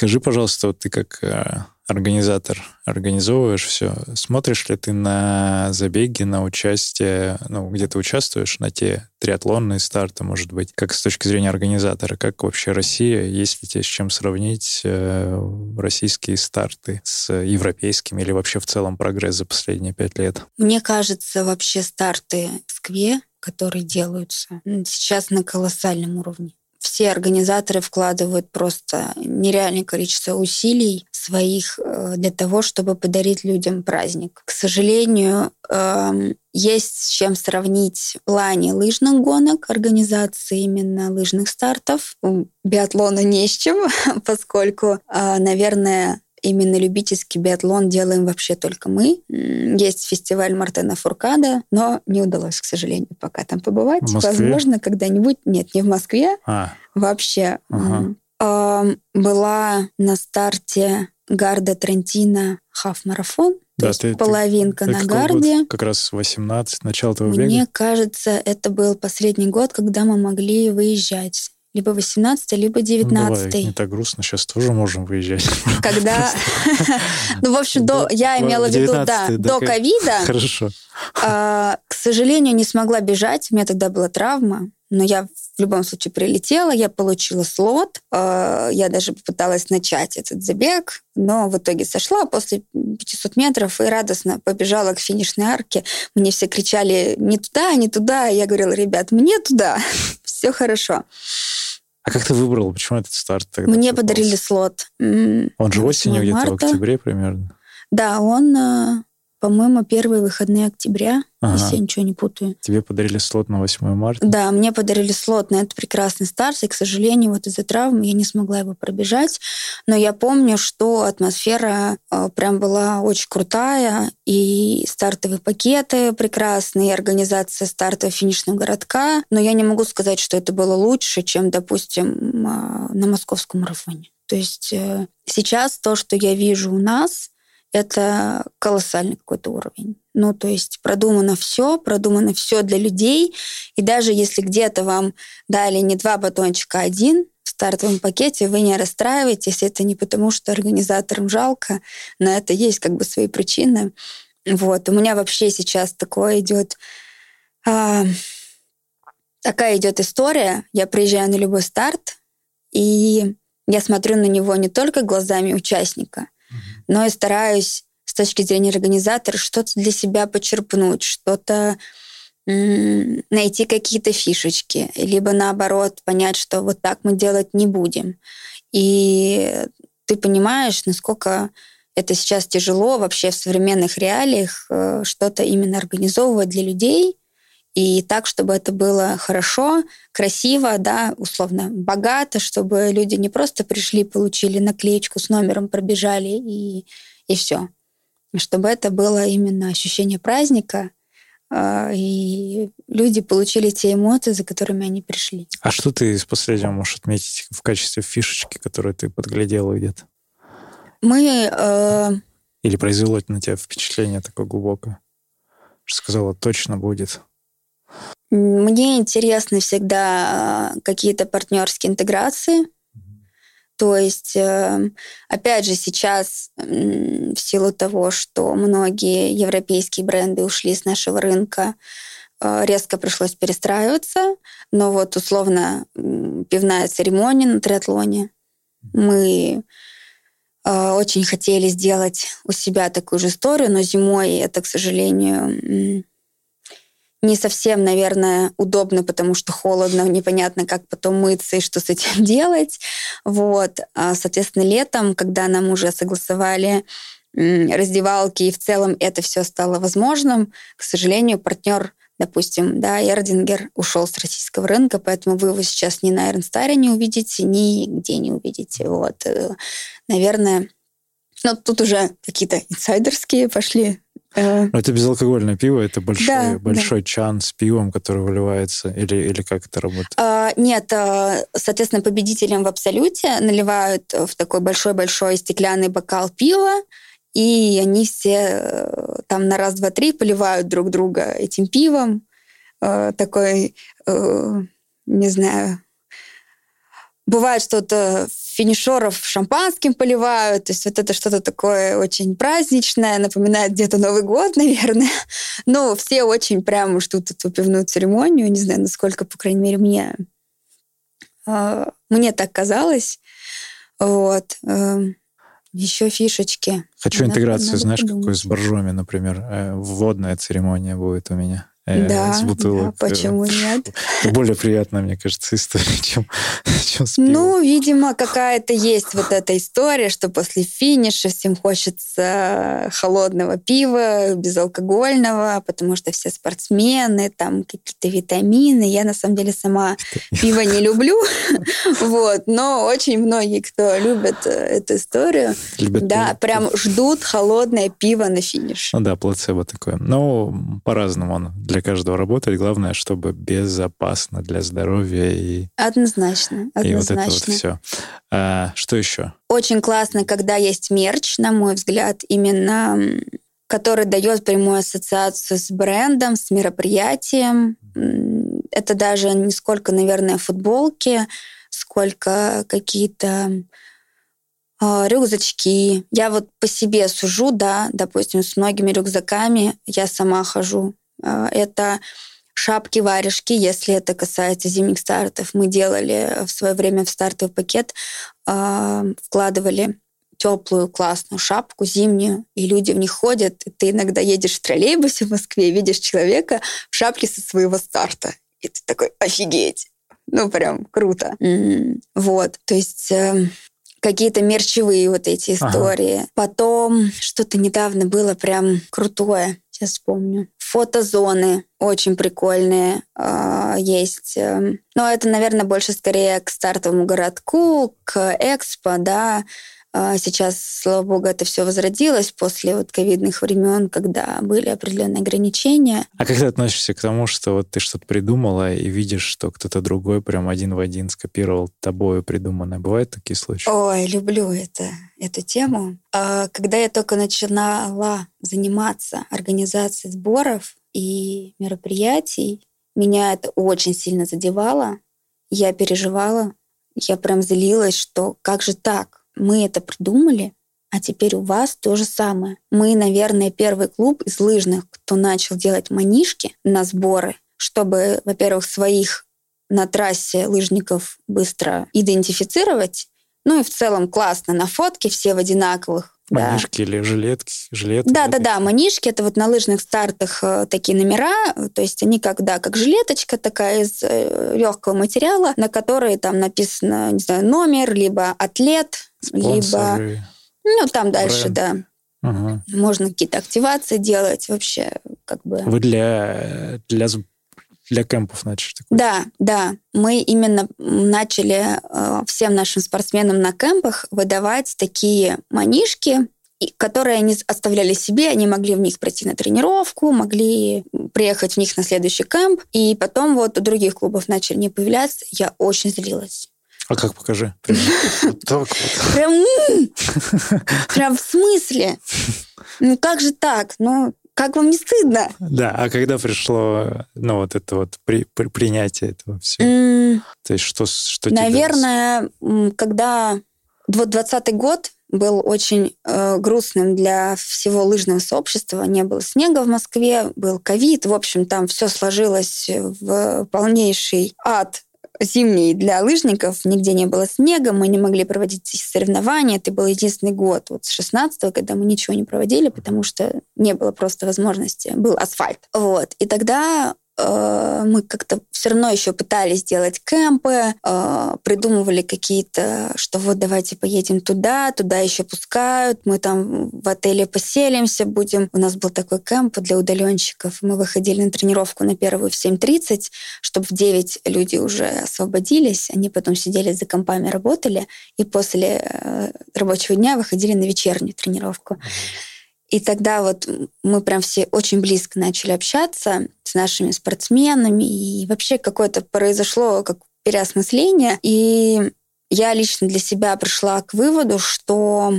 Скажи, пожалуйста, вот ты как э, организатор организовываешь все, смотришь ли ты на забеги, на участие, ну, где ты участвуешь, на те триатлонные старты, может быть, как с точки зрения организатора, как вообще Россия, есть ли тебе с чем сравнить э, российские старты с европейскими или вообще в целом прогресс за последние пять лет? Мне кажется, вообще старты в Москве, которые делаются сейчас на колоссальном уровне все организаторы вкладывают просто нереальное количество усилий своих э, для того, чтобы подарить людям праздник. К сожалению, эм, есть с чем сравнить в плане лыжных гонок, организации именно лыжных стартов. Биатлона не с чем, поскольку, э, наверное, именно любительский биатлон делаем вообще только мы. Есть фестиваль Мартена Фуркада, но не удалось, к сожалению, пока там побывать. Возможно, когда-нибудь. Нет, не в Москве. А. Вообще. Ага. Была на старте Гарда Трентина хаф-марафон. Да, то есть ты, половинка ты, на гарде. Как раз 18, начало твоего Мне бега? Мне кажется, это был последний год, когда мы могли выезжать либо 18 либо 19 ну, не так грустно, сейчас тоже можем выезжать. Когда... Ну, в общем, до, я имела в виду, да, до ковида. Хорошо. А, к сожалению, не смогла бежать, у меня тогда была травма, но я в любом случае прилетела, я получила слот, а, я даже попыталась начать этот забег, но в итоге сошла после 500 метров и радостно побежала к финишной арке. Мне все кричали «не туда, не туда», я говорила «ребят, мне туда, все хорошо». А как ты выбрал? Почему этот старт тогда? Мне подарили слот. Он же осенью где-то в октябре примерно? Да, он, э, по-моему, первые выходные октября. Ага. Если я ничего не путаю. Тебе подарили слот на 8 марта? Да, мне подарили слот на этот прекрасный старт, и, к сожалению, вот из-за травмы я не смогла его пробежать. Но я помню, что атмосфера э, прям была очень крутая, и стартовые пакеты прекрасные, и организация старта финишного городка. Но я не могу сказать, что это было лучше, чем, допустим, э, на московском марафоне. То есть э, сейчас то, что я вижу у нас, это колоссальный какой-то уровень. Ну, то есть продумано все, продумано все для людей. И даже если где-то вам дали не два батончика, а один в стартовом пакете, вы не расстраиваетесь. Это не потому, что организаторам жалко, но это есть как бы свои причины. Вот. У меня вообще сейчас такое идет... А, такая идет история. Я приезжаю на любой старт, и я смотрю на него не только глазами участника, но и стараюсь с точки зрения организатора что-то для себя почерпнуть, что-то найти какие-то фишечки, либо наоборот понять, что вот так мы делать не будем. И ты понимаешь, насколько это сейчас тяжело вообще в современных реалиях э, что-то именно организовывать для людей и так, чтобы это было хорошо, красиво, да, условно богато, чтобы люди не просто пришли, получили наклеечку с номером, пробежали и, и все. Чтобы это было именно ощущение праздника, э, и люди получили те эмоции, за которыми они пришли. А что ты из последнего можешь отметить в качестве фишечки, которую ты подглядела где-то? Мы... Э... Или произвело на тебя впечатление такое глубокое? Что сказала, точно будет? Мне интересны всегда э, какие-то партнерские интеграции. То есть, э, опять же, сейчас в силу того, что многие европейские бренды ушли с нашего рынка, э, резко пришлось перестраиваться. Но вот условно пивная церемония на триатлоне. Мы очень хотели сделать у себя такую же историю, но зимой это, к сожалению, не совсем, наверное, удобно, потому что холодно, непонятно, как потом мыться и что с этим делать. Вот. А, соответственно, летом, когда нам уже согласовали раздевалки, и в целом это все стало возможным, к сожалению, партнер допустим, да, Эрдингер ушел с российского рынка, поэтому вы его сейчас ни на Айронстаре не увидите, ни где не увидите. Вот, э, наверное, ну, тут уже какие-то инсайдерские пошли. Э. Но это безалкогольное пиво, это большой, да, большой да. чан с пивом, который выливается, или, или как это работает? А, нет, а, соответственно, победителям в абсолюте наливают в такой большой-большой стеклянный бокал пива, и они все э, там на раз, два, три поливают друг друга этим пивом. Э, такой, э, не знаю, бывает что-то финишеров шампанским поливают, то есть вот это что-то такое очень праздничное, напоминает где-то Новый год, наверное. Но все очень прямо ждут эту пивную церемонию, не знаю, насколько, по крайней мере, мне, мне так казалось. Вот. Эм, еще фишечки. Хочу надо, интеграцию, надо знаешь, подумать. какой с боржоми, например. Э, вводная церемония будет у меня. Э, да, с бутылок. Да, почему нет? Более приятная, мне кажется, история, чем, чем с пивом. Ну, видимо, какая-то есть вот эта история, что после финиша всем хочется холодного пива, безалкогольного, потому что все спортсмены, там какие-то витамины. Я, на самом деле, сама пиво не люблю, вот, но очень многие, кто любят э, эту историю, да, прям ждут холодное пиво на финиш. Ну да, плацебо такое. Ну, по-разному оно для каждого работает. Главное, чтобы безопасно для здоровья и... Однозначно, однозначно. И вот это вот все. А, что еще? Очень классно, когда есть мерч, на мой взгляд, именно который дает прямую ассоциацию с брендом, с мероприятием. Это даже не сколько, наверное, футболки, сколько какие-то а, рюкзачки. Я вот по себе сужу, да, допустим, с многими рюкзаками я сама хожу это шапки-варежки, если это касается зимних стартов. Мы делали в свое время в стартовый пакет, а, вкладывали теплую классную шапку зимнюю, и люди в них ходят. И ты иногда едешь в троллейбусе в Москве, видишь человека в шапке со своего старта. И ты такой, офигеть! Ну, прям круто. Mm-hmm. Вот, то есть э, какие-то мерчевые вот эти истории. Ага. Потом что-то недавно было прям крутое. Сейчас вспомню фотозоны очень прикольные э, есть. Эм, но это, наверное, больше скорее к стартовому городку, к экспо, да. А сейчас, слава богу, это все возродилось после вот ковидных времен, когда были определенные ограничения. А как ты относишься к тому, что вот ты что-то придумала и видишь, что кто-то другой прям один в один скопировал тобою придуманное? Бывают такие случаи? Ой, люблю это, эту тему. А, когда я только начинала заниматься организацией сборов и мероприятий, меня это очень сильно задевало. Я переживала, я прям злилась, что как же так? мы это придумали, а теперь у вас то же самое. Мы, наверное, первый клуб из лыжных, кто начал делать манишки на сборы, чтобы, во-первых, своих на трассе лыжников быстро идентифицировать, ну и в целом классно на фотке все в одинаковых Да. Манишки или жилетки? жилеты Да, да, да, да, манишки это вот на лыжных стартах э, такие номера, то есть они как, да, как жилеточка такая из э, легкого материала, на которой там написано, не знаю, номер, либо атлет, либо, Спонсоры. ну, там дальше, бренд. да, Ага. можно какие-то активации делать, вообще, как бы... Вы для, для, для кемпов начали такой? Да, да. Мы именно начали э, всем нашим спортсменам на кемпах выдавать такие манишки, которые они оставляли себе, они могли в них пройти на тренировку, могли приехать в них на следующий кемп, и потом вот у других клубов начали не появляться. Я очень злилась. А как покажи? Прям в смысле? Ну как же так? Ну, как вам не стыдно? Да, а когда пришло, ну, вот это вот при- при- принятие этого всего? М, То есть что, что Наверное, м, когда вот 20 год был очень э, грустным для всего лыжного сообщества. Не было снега в Москве, был ковид. В общем, там все сложилось в полнейший ад зимний для лыжников. Нигде не было снега, мы не могли проводить соревнования. Это был единственный год вот с 16 когда мы ничего не проводили, потому что не было просто возможности. Был асфальт. Вот. И тогда мы как-то все равно еще пытались делать кемпы, э, придумывали какие-то, что вот давайте поедем туда, туда еще пускают, мы там в отеле поселимся, будем. У нас был такой кемп для удаленщиков. Мы выходили на тренировку на первую в 7.30, чтобы в 9 люди уже освободились, они потом сидели за компами, работали, и после э, рабочего дня выходили на вечернюю тренировку. И тогда вот мы прям все очень близко начали общаться с нашими спортсменами, и вообще какое-то произошло как переосмысление. И я лично для себя пришла к выводу, что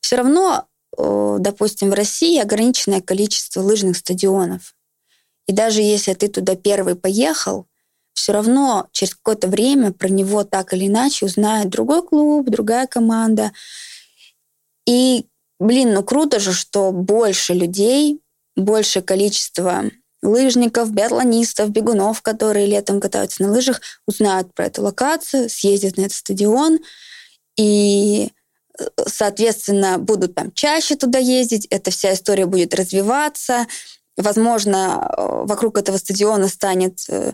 все равно, э, допустим, в России ограниченное количество лыжных стадионов. И даже если ты туда первый поехал, все равно через какое-то время про него так или иначе узнает другой клуб, другая команда. И Блин, ну круто же, что больше людей, большее количество лыжников, биатлонистов, бегунов, которые летом катаются на лыжах, узнают про эту локацию, съездят на этот стадион и, э, соответственно, будут там чаще туда ездить, эта вся история будет развиваться. Возможно, э, вокруг этого стадиона станет э,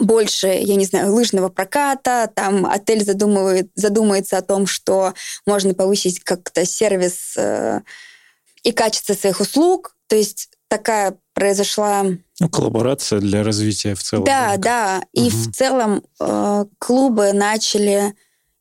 больше, я не знаю, лыжного проката, там отель задумывает, задумается о том, что можно повысить как-то сервис э, и качество своих услуг. То есть такая произошла... Ну, коллаборация для развития в целом. Да, рынка. да. И Мгм. в целом э, клубы начали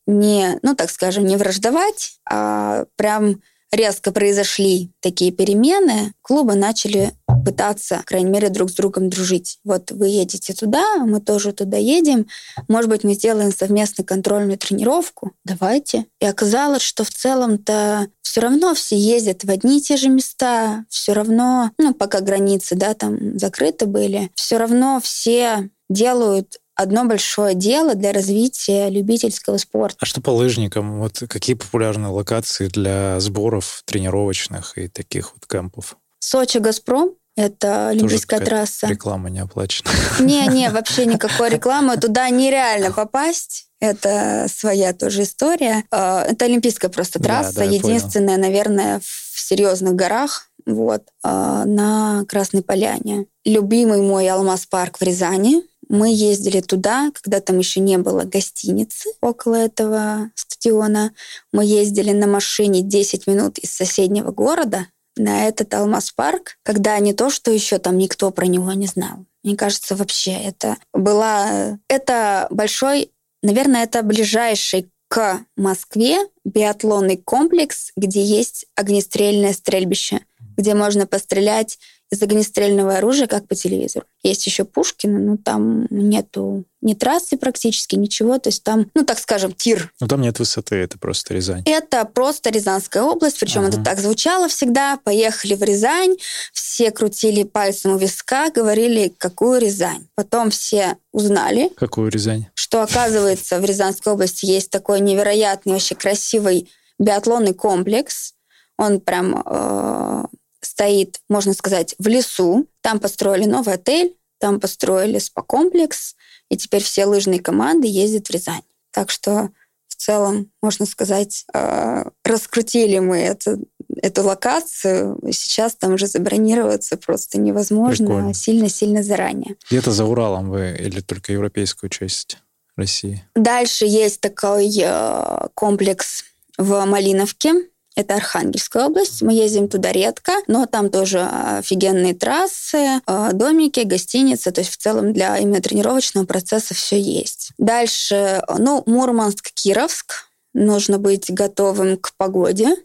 не, ну так скажем, не враждовать, а прям резко произошли такие перемены, клубы начали пытаться, по крайней мере, друг с другом дружить. Вот вы едете туда, мы тоже туда едем. Может быть, мы сделаем совместно контрольную тренировку. Давайте. И оказалось, что в целом-то все равно все ездят в одни и те же места. Все равно, ну, пока границы, да, там закрыты были, все равно все делают одно большое дело для развития любительского спорта. А что по лыжникам? Вот какие популярные локации для сборов тренировочных и таких вот кемпов? Сочи Газпром это Олимпийская какая-то трасса. Реклама не оплачена. Не-не, вообще никакой рекламы. Туда нереально попасть. Это своя тоже история. Э, Это олимпийская просто Да, трасса. да, понял. единственная, наверное, в серьезных горах. Вот, э, на Красной Поляне. Любимый мой Алмаз-парк в Рязани. Мы ездили туда, когда там еще не было гостиницы около этого стадиона. Мы ездили на машине 10 минут из соседнего города на этот Алмаз-парк, когда не то, что еще там никто про него не знал. Мне кажется, вообще это была... Это большой, наверное, это ближайший к Москве биатлонный комплекс, где есть огнестрельное стрельбище, где можно пострелять из огнестрельного оружия, как по телевизору. Есть еще Пушкина, но там нету ни трассы практически, ничего. То есть там, ну, так скажем, тир Ну, там нет высоты, это просто Рязань. это просто Рязанская область, причем Ага. это так звучало всегда. Поехали в Рязань, все крутили пальцем у виска, говорили, какую Рязань. Потом все узнали, Какую Рязань? что, оказывается, в Рязанской области есть такой невероятный, вообще красивый биатлонный комплекс. Он прям э, стоит, можно сказать, в лесу. Там построили новый отель, там построили спа-комплекс, и теперь все лыжные команды ездят в Рязань. Так что в целом, можно сказать, э, раскрутили мы это, эту локацию. Сейчас там уже забронироваться просто невозможно сильно-сильно заранее. Где-то за Уралом вы или только европейскую часть России? Дальше есть такой э, комплекс в Малиновке. Это Архангельская область. Мы ездим туда редко, но там тоже офигенные трассы, э, домики, гостиницы. То есть в целом для именно тренировочного процесса все есть. Дальше, ну, Мурманск, Кировск. Нужно быть готовым к погоде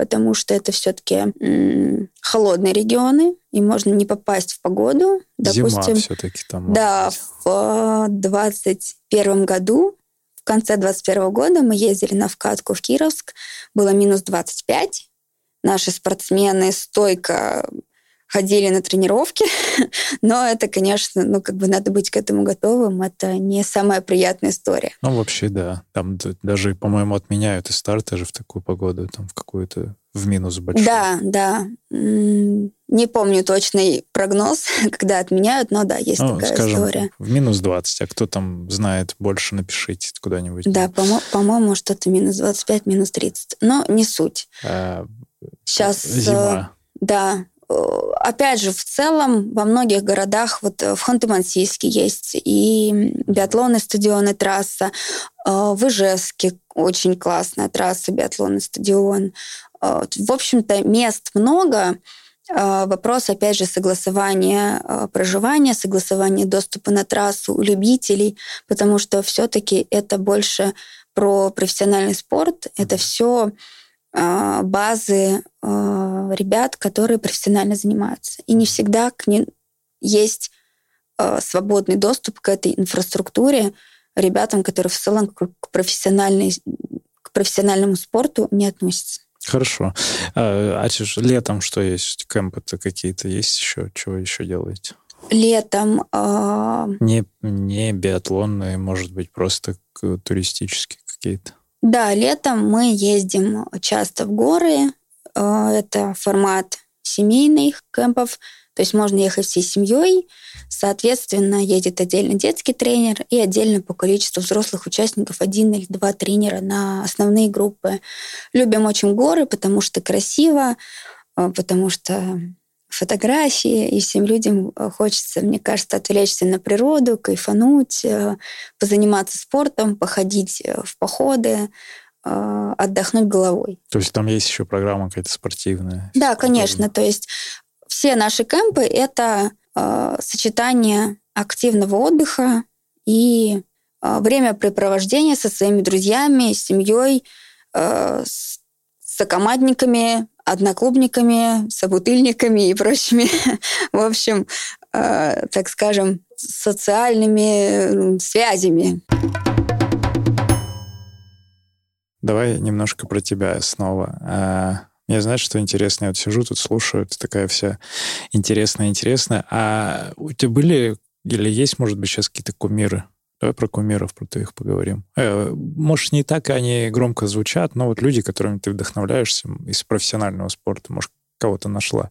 потому что это все-таки холодные регионы, и можно не попасть в погоду. Допустим, Зима все-таки там. Да, быть. в 2021 году, в конце 2021 года мы ездили на вкатку в Кировск, было минус 25. Наши спортсмены стойко ходили на тренировки, но это, конечно, ну, как бы надо быть к этому готовым, это не самая приятная история. Ну, вообще, да. Там даже, по-моему, отменяют и старты же в такую погоду, там, в какую-то, в минус большой. Да, да. Не помню точный прогноз, когда отменяют, но да, есть ну, такая скажем, история. В минус 20, а кто там знает больше, напишите куда-нибудь. Да, по- по-моему, что-то минус 25, минус 30. Но не суть. А, Сейчас... Зима. Э, да, опять же, в целом во многих городах, вот э, в Ханты-Мансийске есть и биатлонный стадион, и трасса, э, в Ижевске очень классная трасса, биатлонный стадион. В общем-то, мест много. Вопрос, опять же, согласования проживания, согласования доступа на трассу у любителей, потому что все-таки это больше про профессиональный спорт. Это все базы а, ребят, которые профессионально занимаются. И не всегда к ним есть а, свободный доступ к этой инфраструктуре ребятам, которые в целом к, профессиональной, к профессиональному спорту не относятся. Хорошо. А, а летом что есть? Кемпы-то какие-то есть еще? Чего еще делаете? Летом... Э... Не, не биатлонные, может быть, просто туристические какие-то. Да, летом мы ездим часто в горы. Э, это формат семейных кемпов, то есть можно ехать всей семьей. Соответственно, едет отдельно детский тренер и отдельно по количеству взрослых участников один или два тренера на основные группы. Любим очень горы, потому что красиво, э, потому что фотографии, и всем людям э, хочется, мне кажется, отвлечься на природу, кайфануть, э, позаниматься спортом, походить э, в походы, отдохнуть головой. То есть там есть еще программа какая-то спортивная? Да, конечно. То есть все наши кемпы — это сочетание активного отдыха и времяпрепровождения со своими друзьями, семьей, с сокомандниками, одноклубниками, собутыльниками и прочими, в общем, э, так скажем, социальными связями. Давай немножко про тебя снова. А, мне знаешь, что интересно? Я вот сижу тут, слушаю, ты такая вся интересная-интересная. А у тебя были или есть, может быть, сейчас какие-то кумиры Давай про кумиров, про твоих поговорим. Э, может, не так они громко звучат, но вот люди, которыми ты вдохновляешься из профессионального спорта, может, кого-то нашла.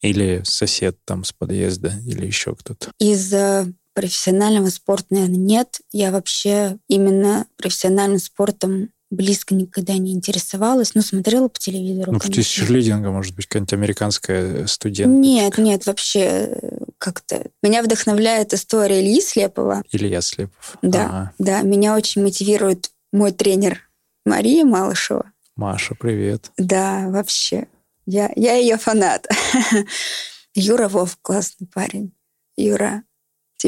Или сосед там с подъезда, или еще кто-то. Из э, профессионального спорта, наверное, нет. Я вообще именно профессиональным спортом близко никогда не интересовалась, но смотрела по телевизору. Ну, конечно. черлидинга, может быть, какая-нибудь американская студентка. Нет, нет, вообще э, как-то... Меня вдохновляет история Ильи Слепова. Илья Слепов. Да, ага. да. Меня очень мотивирует мой тренер Мария Малышева. Маша, привет. Да, вообще. Я, я ее фанат. Юра Вов классный парень. Юра,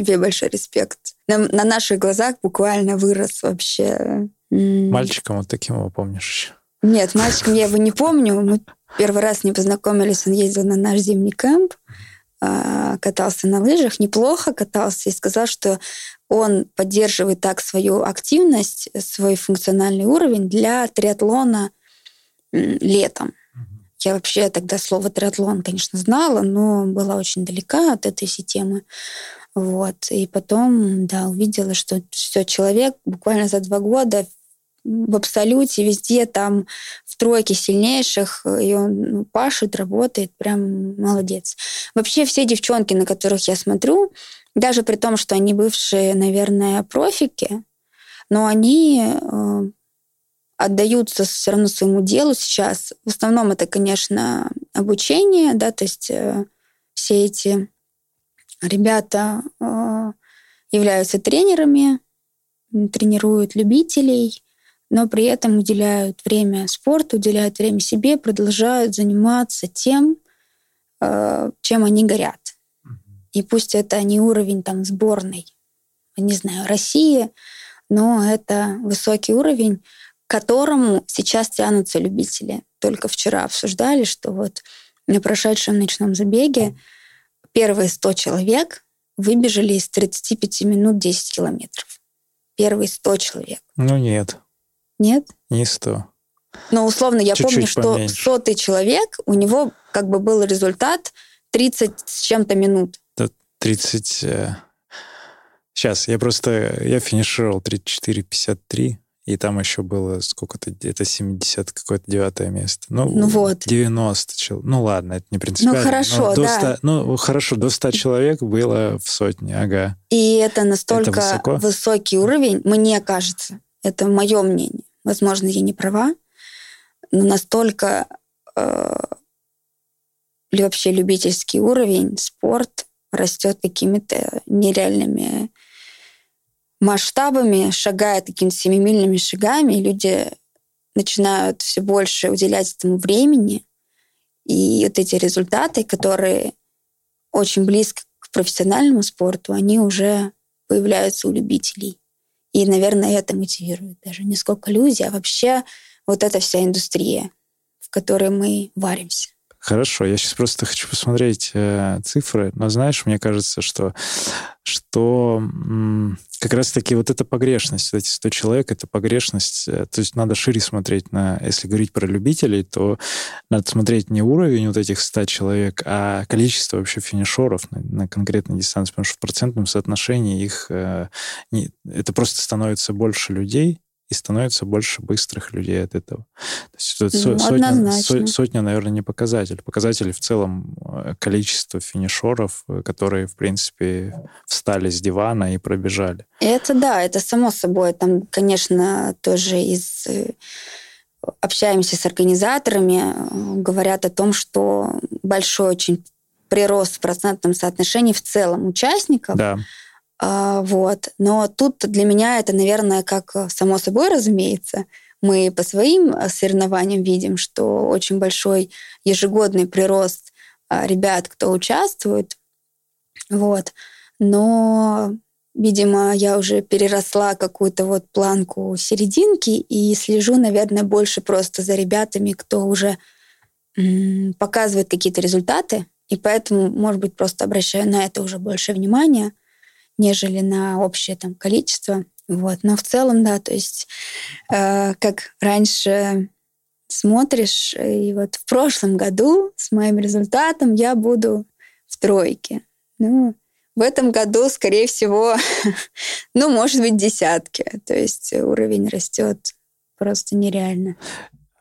тебе большой респект. На, на наших глазах буквально вырос вообще Мальчиком вот таким его помнишь? Нет, мальчиком я его не помню. Мы первый раз не познакомились, он ездил на наш зимний кемп, а, катался на лыжах, неплохо катался и сказал, что он поддерживает так свою активность, свой функциональный уровень для триатлона летом. Я вообще тогда слово триатлон, конечно, знала, но была очень далека от этой системы. Вот. И потом, да, увидела, что все, человек буквально за два года в абсолюте везде там в тройке сильнейших, и он пашет, работает, прям молодец. Вообще все девчонки, на которых я смотрю, даже при том, что они бывшие, наверное, профики, но они э, отдаются все равно своему делу сейчас. В основном это, конечно, обучение, да, то есть э, все эти ребята э, являются тренерами, тренируют любителей, но при этом уделяют время спорту, уделяют время себе, продолжают заниматься тем, э, чем они горят. И пусть это не уровень там сборной, не знаю, России, но это высокий уровень, к которому сейчас тянутся любители. Только вчера обсуждали, что вот на прошедшем ночном забеге первые 100 человек выбежали из 35 минут 10 километров. Первые 100 человек. Ну нет. Нет? Не 100. Но условно я Чуть-чуть помню, что сотый человек, у него как бы был результат 30 с чем-то минут. 30... Сейчас, я просто... Я финишировал 34-53, и там еще было сколько-то... Это 70 какое-то девятое место. Ну, Ну вот. 90 человек. Ну ладно, это не принципиально. хорошо, но до да. 100 ну хорошо, до 100 человек было в сотне, ага. И это настолько высоко? высокий уровень, мне кажется, это мое мнение. Возможно, я не права, но настолько э, вообще любительский уровень, спорт растет какими-то нереальными масштабами, шагает какими-то семимильными шагами, люди начинают все больше уделять этому времени. И вот эти результаты, которые очень близко к профессиональному спорту, они уже появляются у любителей. И, наверное, это мотивирует даже не сколько люди, а вообще вот эта вся индустрия, в которой мы варимся. Хорошо, я сейчас просто хочу посмотреть э, цифры, но знаешь, мне кажется, что, что м, как раз-таки вот эта погрешность, эти 100 человек, это погрешность, э, то есть надо шире смотреть на, если говорить про любителей, то надо смотреть не уровень вот этих 100 человек, а количество вообще финишеров на, на конкретной дистанции, потому что в процентном соотношении их, э, не, это просто становится больше людей, и становится больше быстрых людей от этого. То есть Ну, сотня, однозначно. со- сотня, наверное, не показатель. Показатель в целом э, количество финишеров, э, которые, в принципе, встали с дивана и пробежали. Это да, это само собой. Там, конечно, тоже из э, общаемся с организаторами, говорят о том, что большой очень прирост в процентном соотношении в целом участников. Да. А, вот. Но тут для меня это, наверное, как э, само собой разумеется. Мы по своим э, соревнованиям видим, что очень большой ежегодный прирост а, ребят, кто участвует. Вот. Но, видимо, я уже переросла какую-то вот планку серединки и слежу, наверное, больше просто за ребятами, кто уже показывает какие-то результаты. И поэтому, может быть, просто обращаю на это уже больше внимания нежели на общее там количество. Вот. Но в целом, да, то есть э, как раньше смотришь, и вот в прошлом году с моим результатом я буду в тройке. Ну, в этом году, скорее всего, ну, может быть, десятки. То есть уровень растет просто нереально.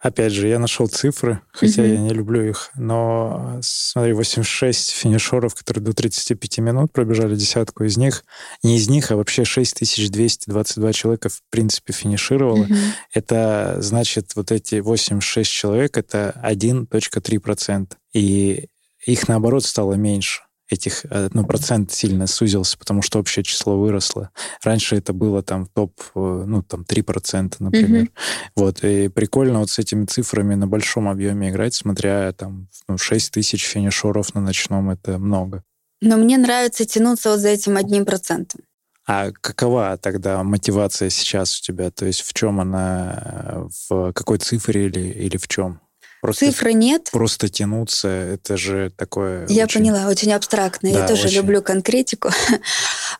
Опять же, я нашел цифры, хотя Мгм. я не люблю их, но смотри, 86 финишеров, которые до 35 минут пробежали десятку из них, не из них, а вообще 6222 человека в принципе финишировало. Мгм. Это значит, вот эти 86 человек, это 1.3%. И их, наоборот, стало меньше. Этих, э, ну, процент сильно сузился, потому что общее число выросло. Раньше это было там топ, э, ну, там 3%, например. Мгм. Вот, и прикольно вот с этими цифрами на большом объеме играть, смотря там ну, 6 тысяч финишеров на ночном, это много. Но мне нравится тянуться вот за этим одним процентом. А какова тогда мотивация сейчас у тебя? То есть в чем она? В какой цифре или, или в чем? Просто, Цифры нет. просто тянуться, это же такое... Я очень- поняла, очень абстрактно. Я Да, тоже очень. люблю конкретику.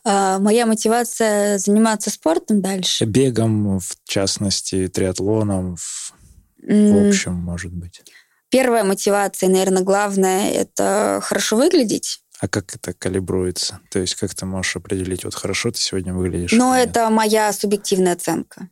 А, Моя мотивация заниматься спортом дальше. Бегом, в частности, триатлоном, в, в общем, может быть. Первая мотивация, наверное, главная, это хорошо выглядеть. А как это калибруется? То есть как ты можешь определить, вот хорошо ты сегодня выглядишь? Нет? это моя субъективная оценка.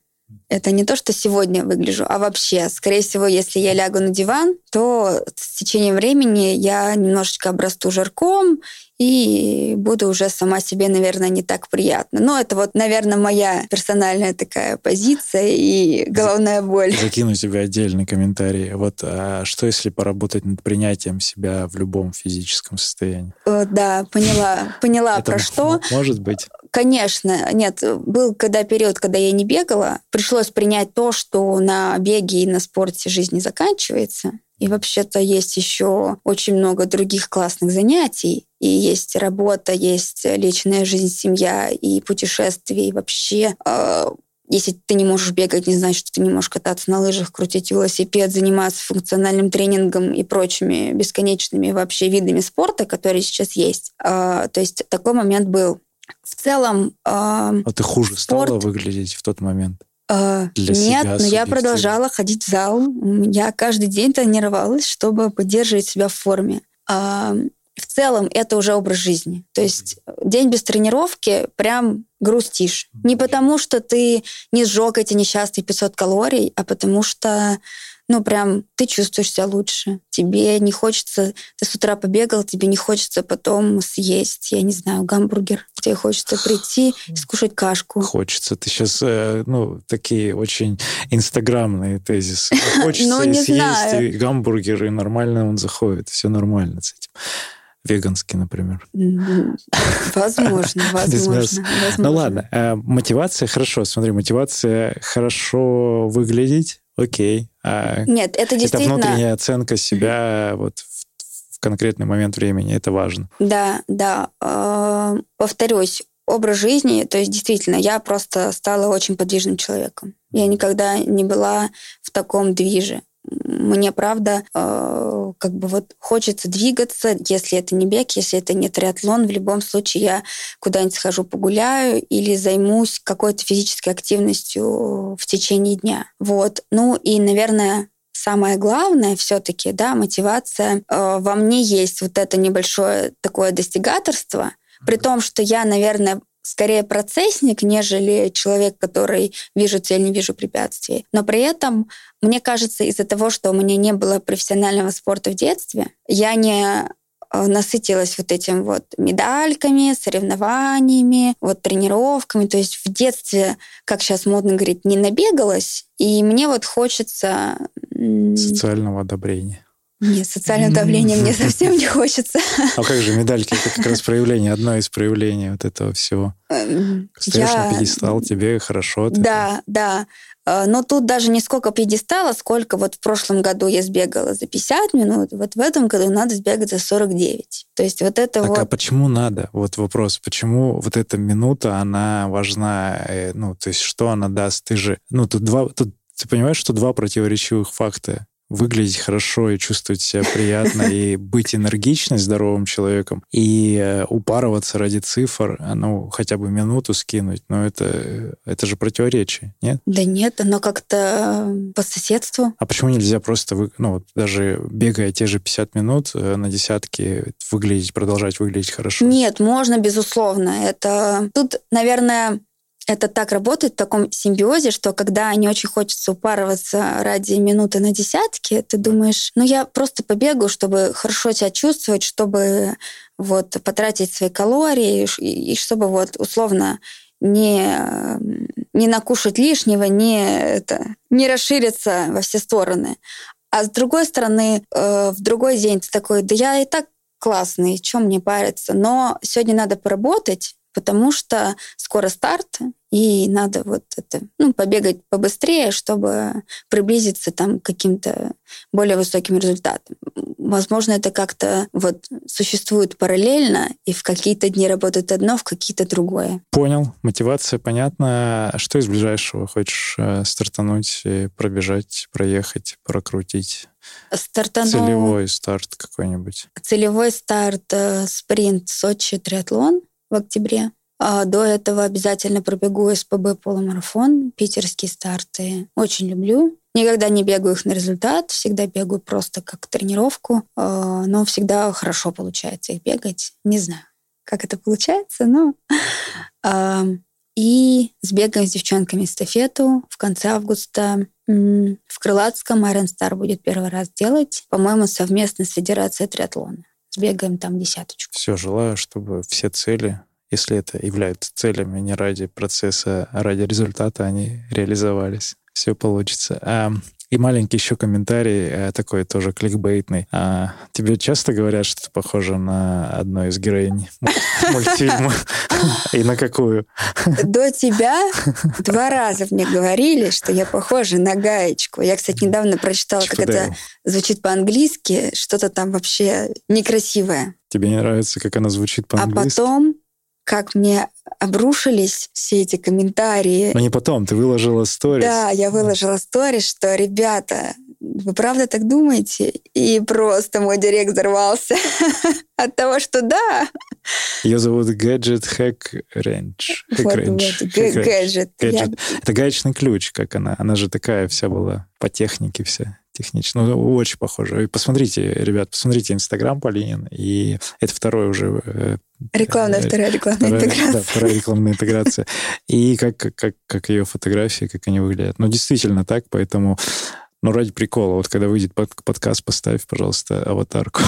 Это не то, что сегодня выгляжу, а вообще, скорее всего, если я лягу на диван, то с течением времени я немножечко обрасту жирком, и буду уже сама себе, наверное, не так приятно. Но это вот, наверное, моя персональная такая позиция и головная боль. Закину тебе отдельный комментарий. Вот а что, если поработать над принятием себя в любом физическом состоянии? О, да, поняла, поняла про что. Может быть. Конечно, нет, был когда период, когда я не бегала, пришлось принять то, что на беге и на спорте жизнь не заканчивается. И вообще-то есть еще очень много других классных занятий. И есть работа, есть личная жизнь, семья и путешествия. И вообще э, если ты не можешь бегать, не значит, что ты не можешь кататься на лыжах, крутить велосипед, заниматься функциональным тренингом и прочими бесконечными вообще видами спорта, которые сейчас есть. А, то есть такой момент был. В целом... А, а ты хуже спорт... стала выглядеть в тот момент? А, Для Нет, но я продолжала ходить в зал. Я каждый день тренировалась, чтобы поддерживать себя в форме. А, в целом это уже образ жизни. То есть день без тренировки прям грустишь. Не потому, что ты не сжег эти несчастные 500 калорий, а потому что ну, прям ты чувствуешь себя лучше. Тебе не хочется, ты с утра побегал, тебе не хочется потом съесть, я не знаю, гамбургер. Тебе хочется прийти и скушать кашку. Хочется. Ты сейчас, э, ну, такие очень инстаграмные тезисы. Хочется ну, съесть гамбургер, и нормально он заходит. Все нормально с этим веганский, например. Возможно, возможно. Ну ладно, э, мотивация хорошо. Смотри, мотивация хорошо выглядеть, окей. А Нет, это действительно... Это внутренняя оценка себя вот в, в конкретный момент времени, это важно. Да, да. Э, повторюсь, образ жизни, то есть действительно, я просто стала очень подвижным человеком. Я никогда не была в таком движе мне, правда, э, как бы вот хочется двигаться, если это не бег, если это не триатлон, в любом случае я куда-нибудь схожу погуляю или займусь какой-то физической активностью в течение дня. Вот. Ну и, наверное, самое главное все-таки, да, мотивация. Э, во мне есть вот это небольшое такое достигаторство, при том, что я, наверное, скорее процессник, нежели человек, который вижу цель, не вижу препятствий. Но при этом, мне кажется, из-за того, что у меня не было профессионального спорта в детстве, я не э, насытилась вот этим вот медальками, соревнованиями, вот тренировками. То есть в детстве, как сейчас модно говорить, не набегалась. И мне вот хочется... Социального одобрения. Нет, социальное давление мне совсем не хочется. А как же медальки? Это как раз проявление, одно из проявлений вот этого всего. Эм, Стоишь Я... на пьедестал, тебе хорошо. Да, да. Э, но тут даже не сколько пьедестала, сколько вот в прошлом году я сбегала за 50 минут, вот в этом году надо сбегать за 49. То есть вот это так, вот... а почему надо? Вот вопрос, почему вот эта минута, она важна? Э, ну, то есть что она даст? Ты же... Ну, тут два... Тут ты понимаешь, что два противоречивых факта выглядеть хорошо и чувствовать себя приятно, и быть энергичным, здоровым человеком, и э, упарываться ради цифр, а, ну, хотя бы минуту скинуть, но это, это же противоречие, нет? Да нет, оно как-то э, по соседству. А почему нельзя просто, вы, ну, вот даже бегая те же 50 минут э, на десятки, выглядеть, продолжать выглядеть хорошо? Нет, можно, безусловно. Это тут, наверное, это так работает в таком симбиозе, что когда не очень хочется упарываться ради минуты на десятки, ты думаешь, ну я просто побегу, чтобы хорошо себя чувствовать, чтобы вот потратить свои калории и чтобы вот условно не, не накушать лишнего, не, это, не расшириться во все стороны. А с другой стороны, э, в другой день ты такой, да я и так классный, чем мне париться? Но сегодня надо поработать, потому что скоро старт, и надо вот это, ну, побегать побыстрее, чтобы приблизиться там к каким-то более высоким результатам. Возможно, это как-то вот существует параллельно, и в какие-то дни работает одно, в какие-то другое. Понял. Мотивация понятна. Что из ближайшего хочешь э, стартануть, пробежать, проехать, прокрутить? Стартану... Целевой старт какой-нибудь. Целевой старт, э, спринт Сочи триатлон в октябре. А до этого обязательно пробегу СПБ полумарафон, питерские старты. Очень люблю. Никогда не бегаю их на результат, всегда бегаю просто как тренировку, а, но всегда хорошо получается их бегать. Не знаю, как это получается, но... А, и сбегаем с девчонками эстафету в конце августа. В Крылатском Iron Star будет первый раз делать, по-моему, совместно с Федерацией триатлона сбегаем там десяточку. Все, желаю, чтобы все цели, если это являются целями не ради процесса, а ради результата, они реализовались. Все получится. А и маленький еще комментарий, э, такой тоже кликбейтный. А, тебе часто говорят, что ты похожа на одну из героинь мультфильма? И на какую? До тебя два раза мне говорили, что я похожа на гаечку. Я, кстати, недавно прочитала, как это звучит по-английски. Что-то там вообще некрасивое. Тебе не нравится, как она звучит а по-английски? А потом как мне обрушились все эти комментарии. Но не потом, ты выложила сторис. Да, я выложила сторис, что, ребята, вы правда так думаете? И просто мой директ взорвался от того, что да. Ее зовут Gadget Hack Range. Hack вот, Range. Вот, Gadget. Gadget. Это гаечный ключ, как она. Она же такая вся была по технике вся технично. Ну, очень похоже. И посмотрите, ребят, посмотрите Инстаграм Полинин, и это второй уже... Рекламная, вторая рекламная вторая, интеграция. Да, вторая рекламная интеграция. И как, как, как ее фотографии, как они выглядят. Ну, действительно так, поэтому ну, ради прикола, вот когда выйдет под, подкаст, поставь, пожалуйста, аватарку.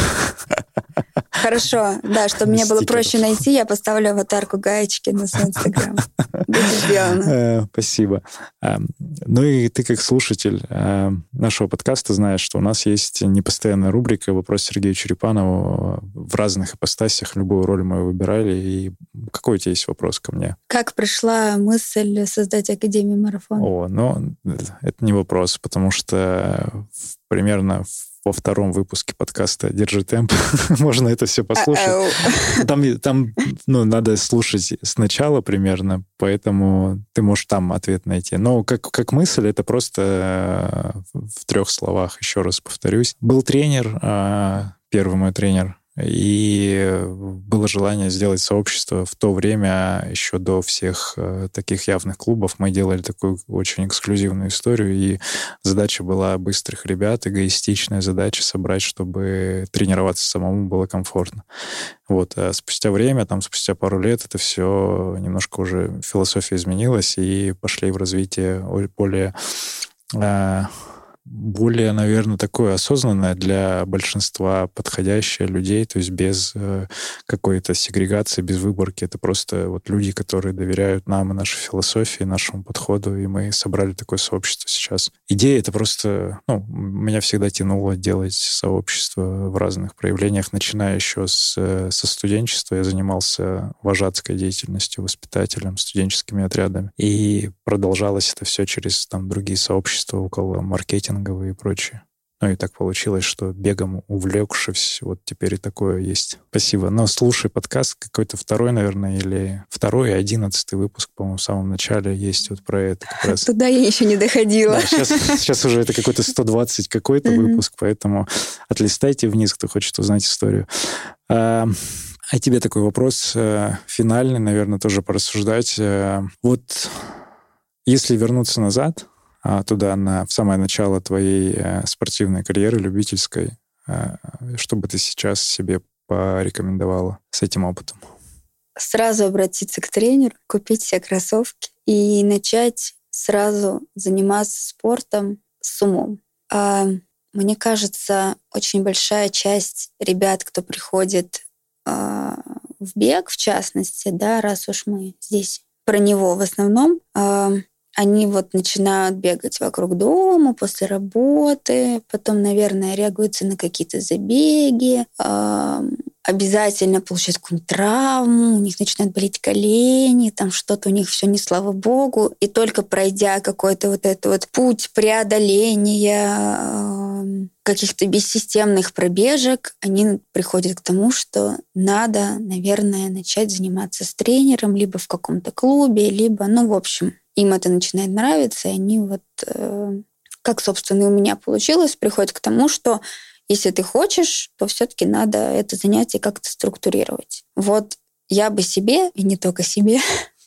Хорошо, да, чтобы мне было проще найти, я поставлю аватарку гаечки на свой инстаграм. Будет сделано. Э, спасибо. Эм, ну и ты как слушатель э, нашего подкаста знаешь, что у нас есть непостоянная рубрика «Вопрос Сергею Черепанову» в разных ипостасях. Любую роль мы выбирали. И какой у тебя есть вопрос ко мне? Как пришла мысль создать Академию Марафона? О, ну, это не вопрос, потому что примерно во втором выпуске подкаста «Держи темп». Можно это все послушать. Там, там ну, надо слушать сначала примерно, поэтому ты можешь там ответ найти. Но как, как мысль, это просто э, в трех словах, еще раз повторюсь. Был тренер, а, первый мой тренер, и было желание сделать сообщество. В то время, еще до всех э, таких явных клубов, мы делали такую очень эксклюзивную историю, и задача была быстрых ребят, эгоистичная задача собрать, чтобы тренироваться самому было комфортно. Вот. А спустя время, там, спустя пару лет, это все немножко уже философия изменилась, и пошли в развитие более э, более, наверное, такое осознанное для большинства подходящее людей, то есть без э, какой-то сегрегации, без выборки. Это просто вот люди, которые доверяют нам и нашей философии, нашему подходу, и мы собрали такое сообщество сейчас. Идея это просто, ну, меня всегда тянуло делать сообщество в разных проявлениях, начиная еще с, э, со студенчества. Я занимался вожатской деятельностью, воспитателем, студенческими отрядами. И продолжалось это все через там другие сообщества около маркетинга, маркетинговые и прочее. Ну и так получилось, что бегом увлекшись, вот теперь и такое есть. Спасибо. Но слушай подкаст какой-то второй, наверное, или второй, одиннадцатый выпуск, по-моему, в самом начале есть вот про это как раз. Туда я еще не доходила. Да, сейчас, сейчас уже это какой-то 120 какой-то выпуск, поэтому отлистайте вниз, кто хочет узнать историю. А, а тебе такой вопрос э, финальный, наверное, тоже порассуждать. Э, вот если вернуться назад, туда на, в самое начало твоей э, спортивной карьеры, любительской, э, что бы ты сейчас себе порекомендовала с этим опытом? Сразу обратиться к тренеру, купить все кроссовки и начать сразу заниматься спортом с умом. А, мне кажется, очень большая часть ребят, кто приходит а, в бег, в частности, да, раз уж мы здесь про него в основном, а, они вот начинают бегать вокруг дома после работы, потом, наверное, реагируются на какие-то забеги, обязательно получают какую-нибудь травму, у них начинают болеть колени, там что-то у них все не слава богу. И только пройдя какой-то вот этот вот путь преодоления каких-то бессистемных пробежек, они приходят к тому, что надо, наверное, начать заниматься с тренером либо в каком-то клубе, либо, ну, в общем, им это начинает нравиться, и они вот, э, как, собственно, и у меня получилось, приходят к тому, что если ты хочешь, то все-таки надо это занятие как-то структурировать. Вот я бы себе, и не только себе,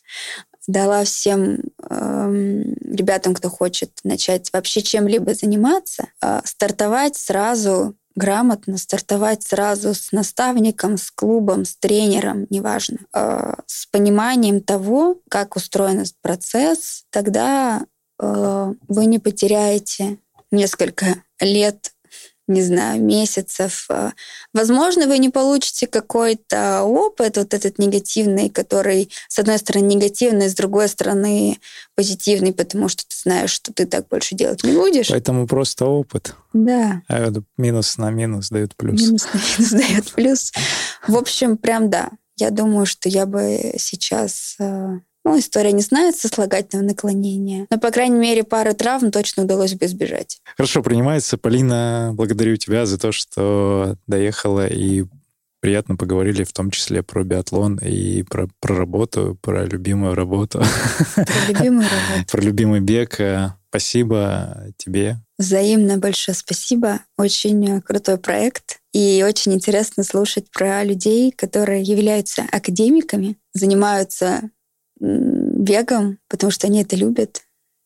дала всем э, ребятам, кто хочет начать вообще чем-либо заниматься, э, стартовать сразу грамотно стартовать сразу с наставником, с клубом, с тренером, неважно, э, с пониманием того, как устроен этот процесс, тогда э, вы не потеряете несколько лет не знаю, месяцев. А, возможно, вы не получите какой-то опыт, вот этот негативный, который, с одной стороны, негативный, с другой стороны, позитивный, потому что ты знаешь, что ты так больше делать не будешь. Поэтому просто опыт. Да. А минус на минус дает плюс. Минус на минус дает плюс. В общем, прям да. Я думаю, что я бы сейчас а, ну, история не знает сослагательного наклонения, но, по крайней мере, пару травм точно удалось бы избежать. Хорошо, принимается. Полина, благодарю тебя за то, что доехала и приятно поговорили в том числе про биатлон и про, про работу, про любимую работу. Про любимую работу. Про любимый бег. Спасибо тебе. Взаимно большое спасибо. Очень крутой проект. И очень интересно слушать про людей, которые являются академиками, занимаются бегом, потому что они это любят.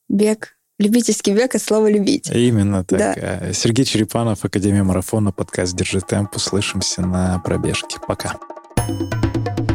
Бег. Любительский бег от слова «любить». Именно так. Да. Э, Сергей Черепанов, Академия марафона, подкаст «Держи темп». Услышимся на пробежке. Пока. Пока.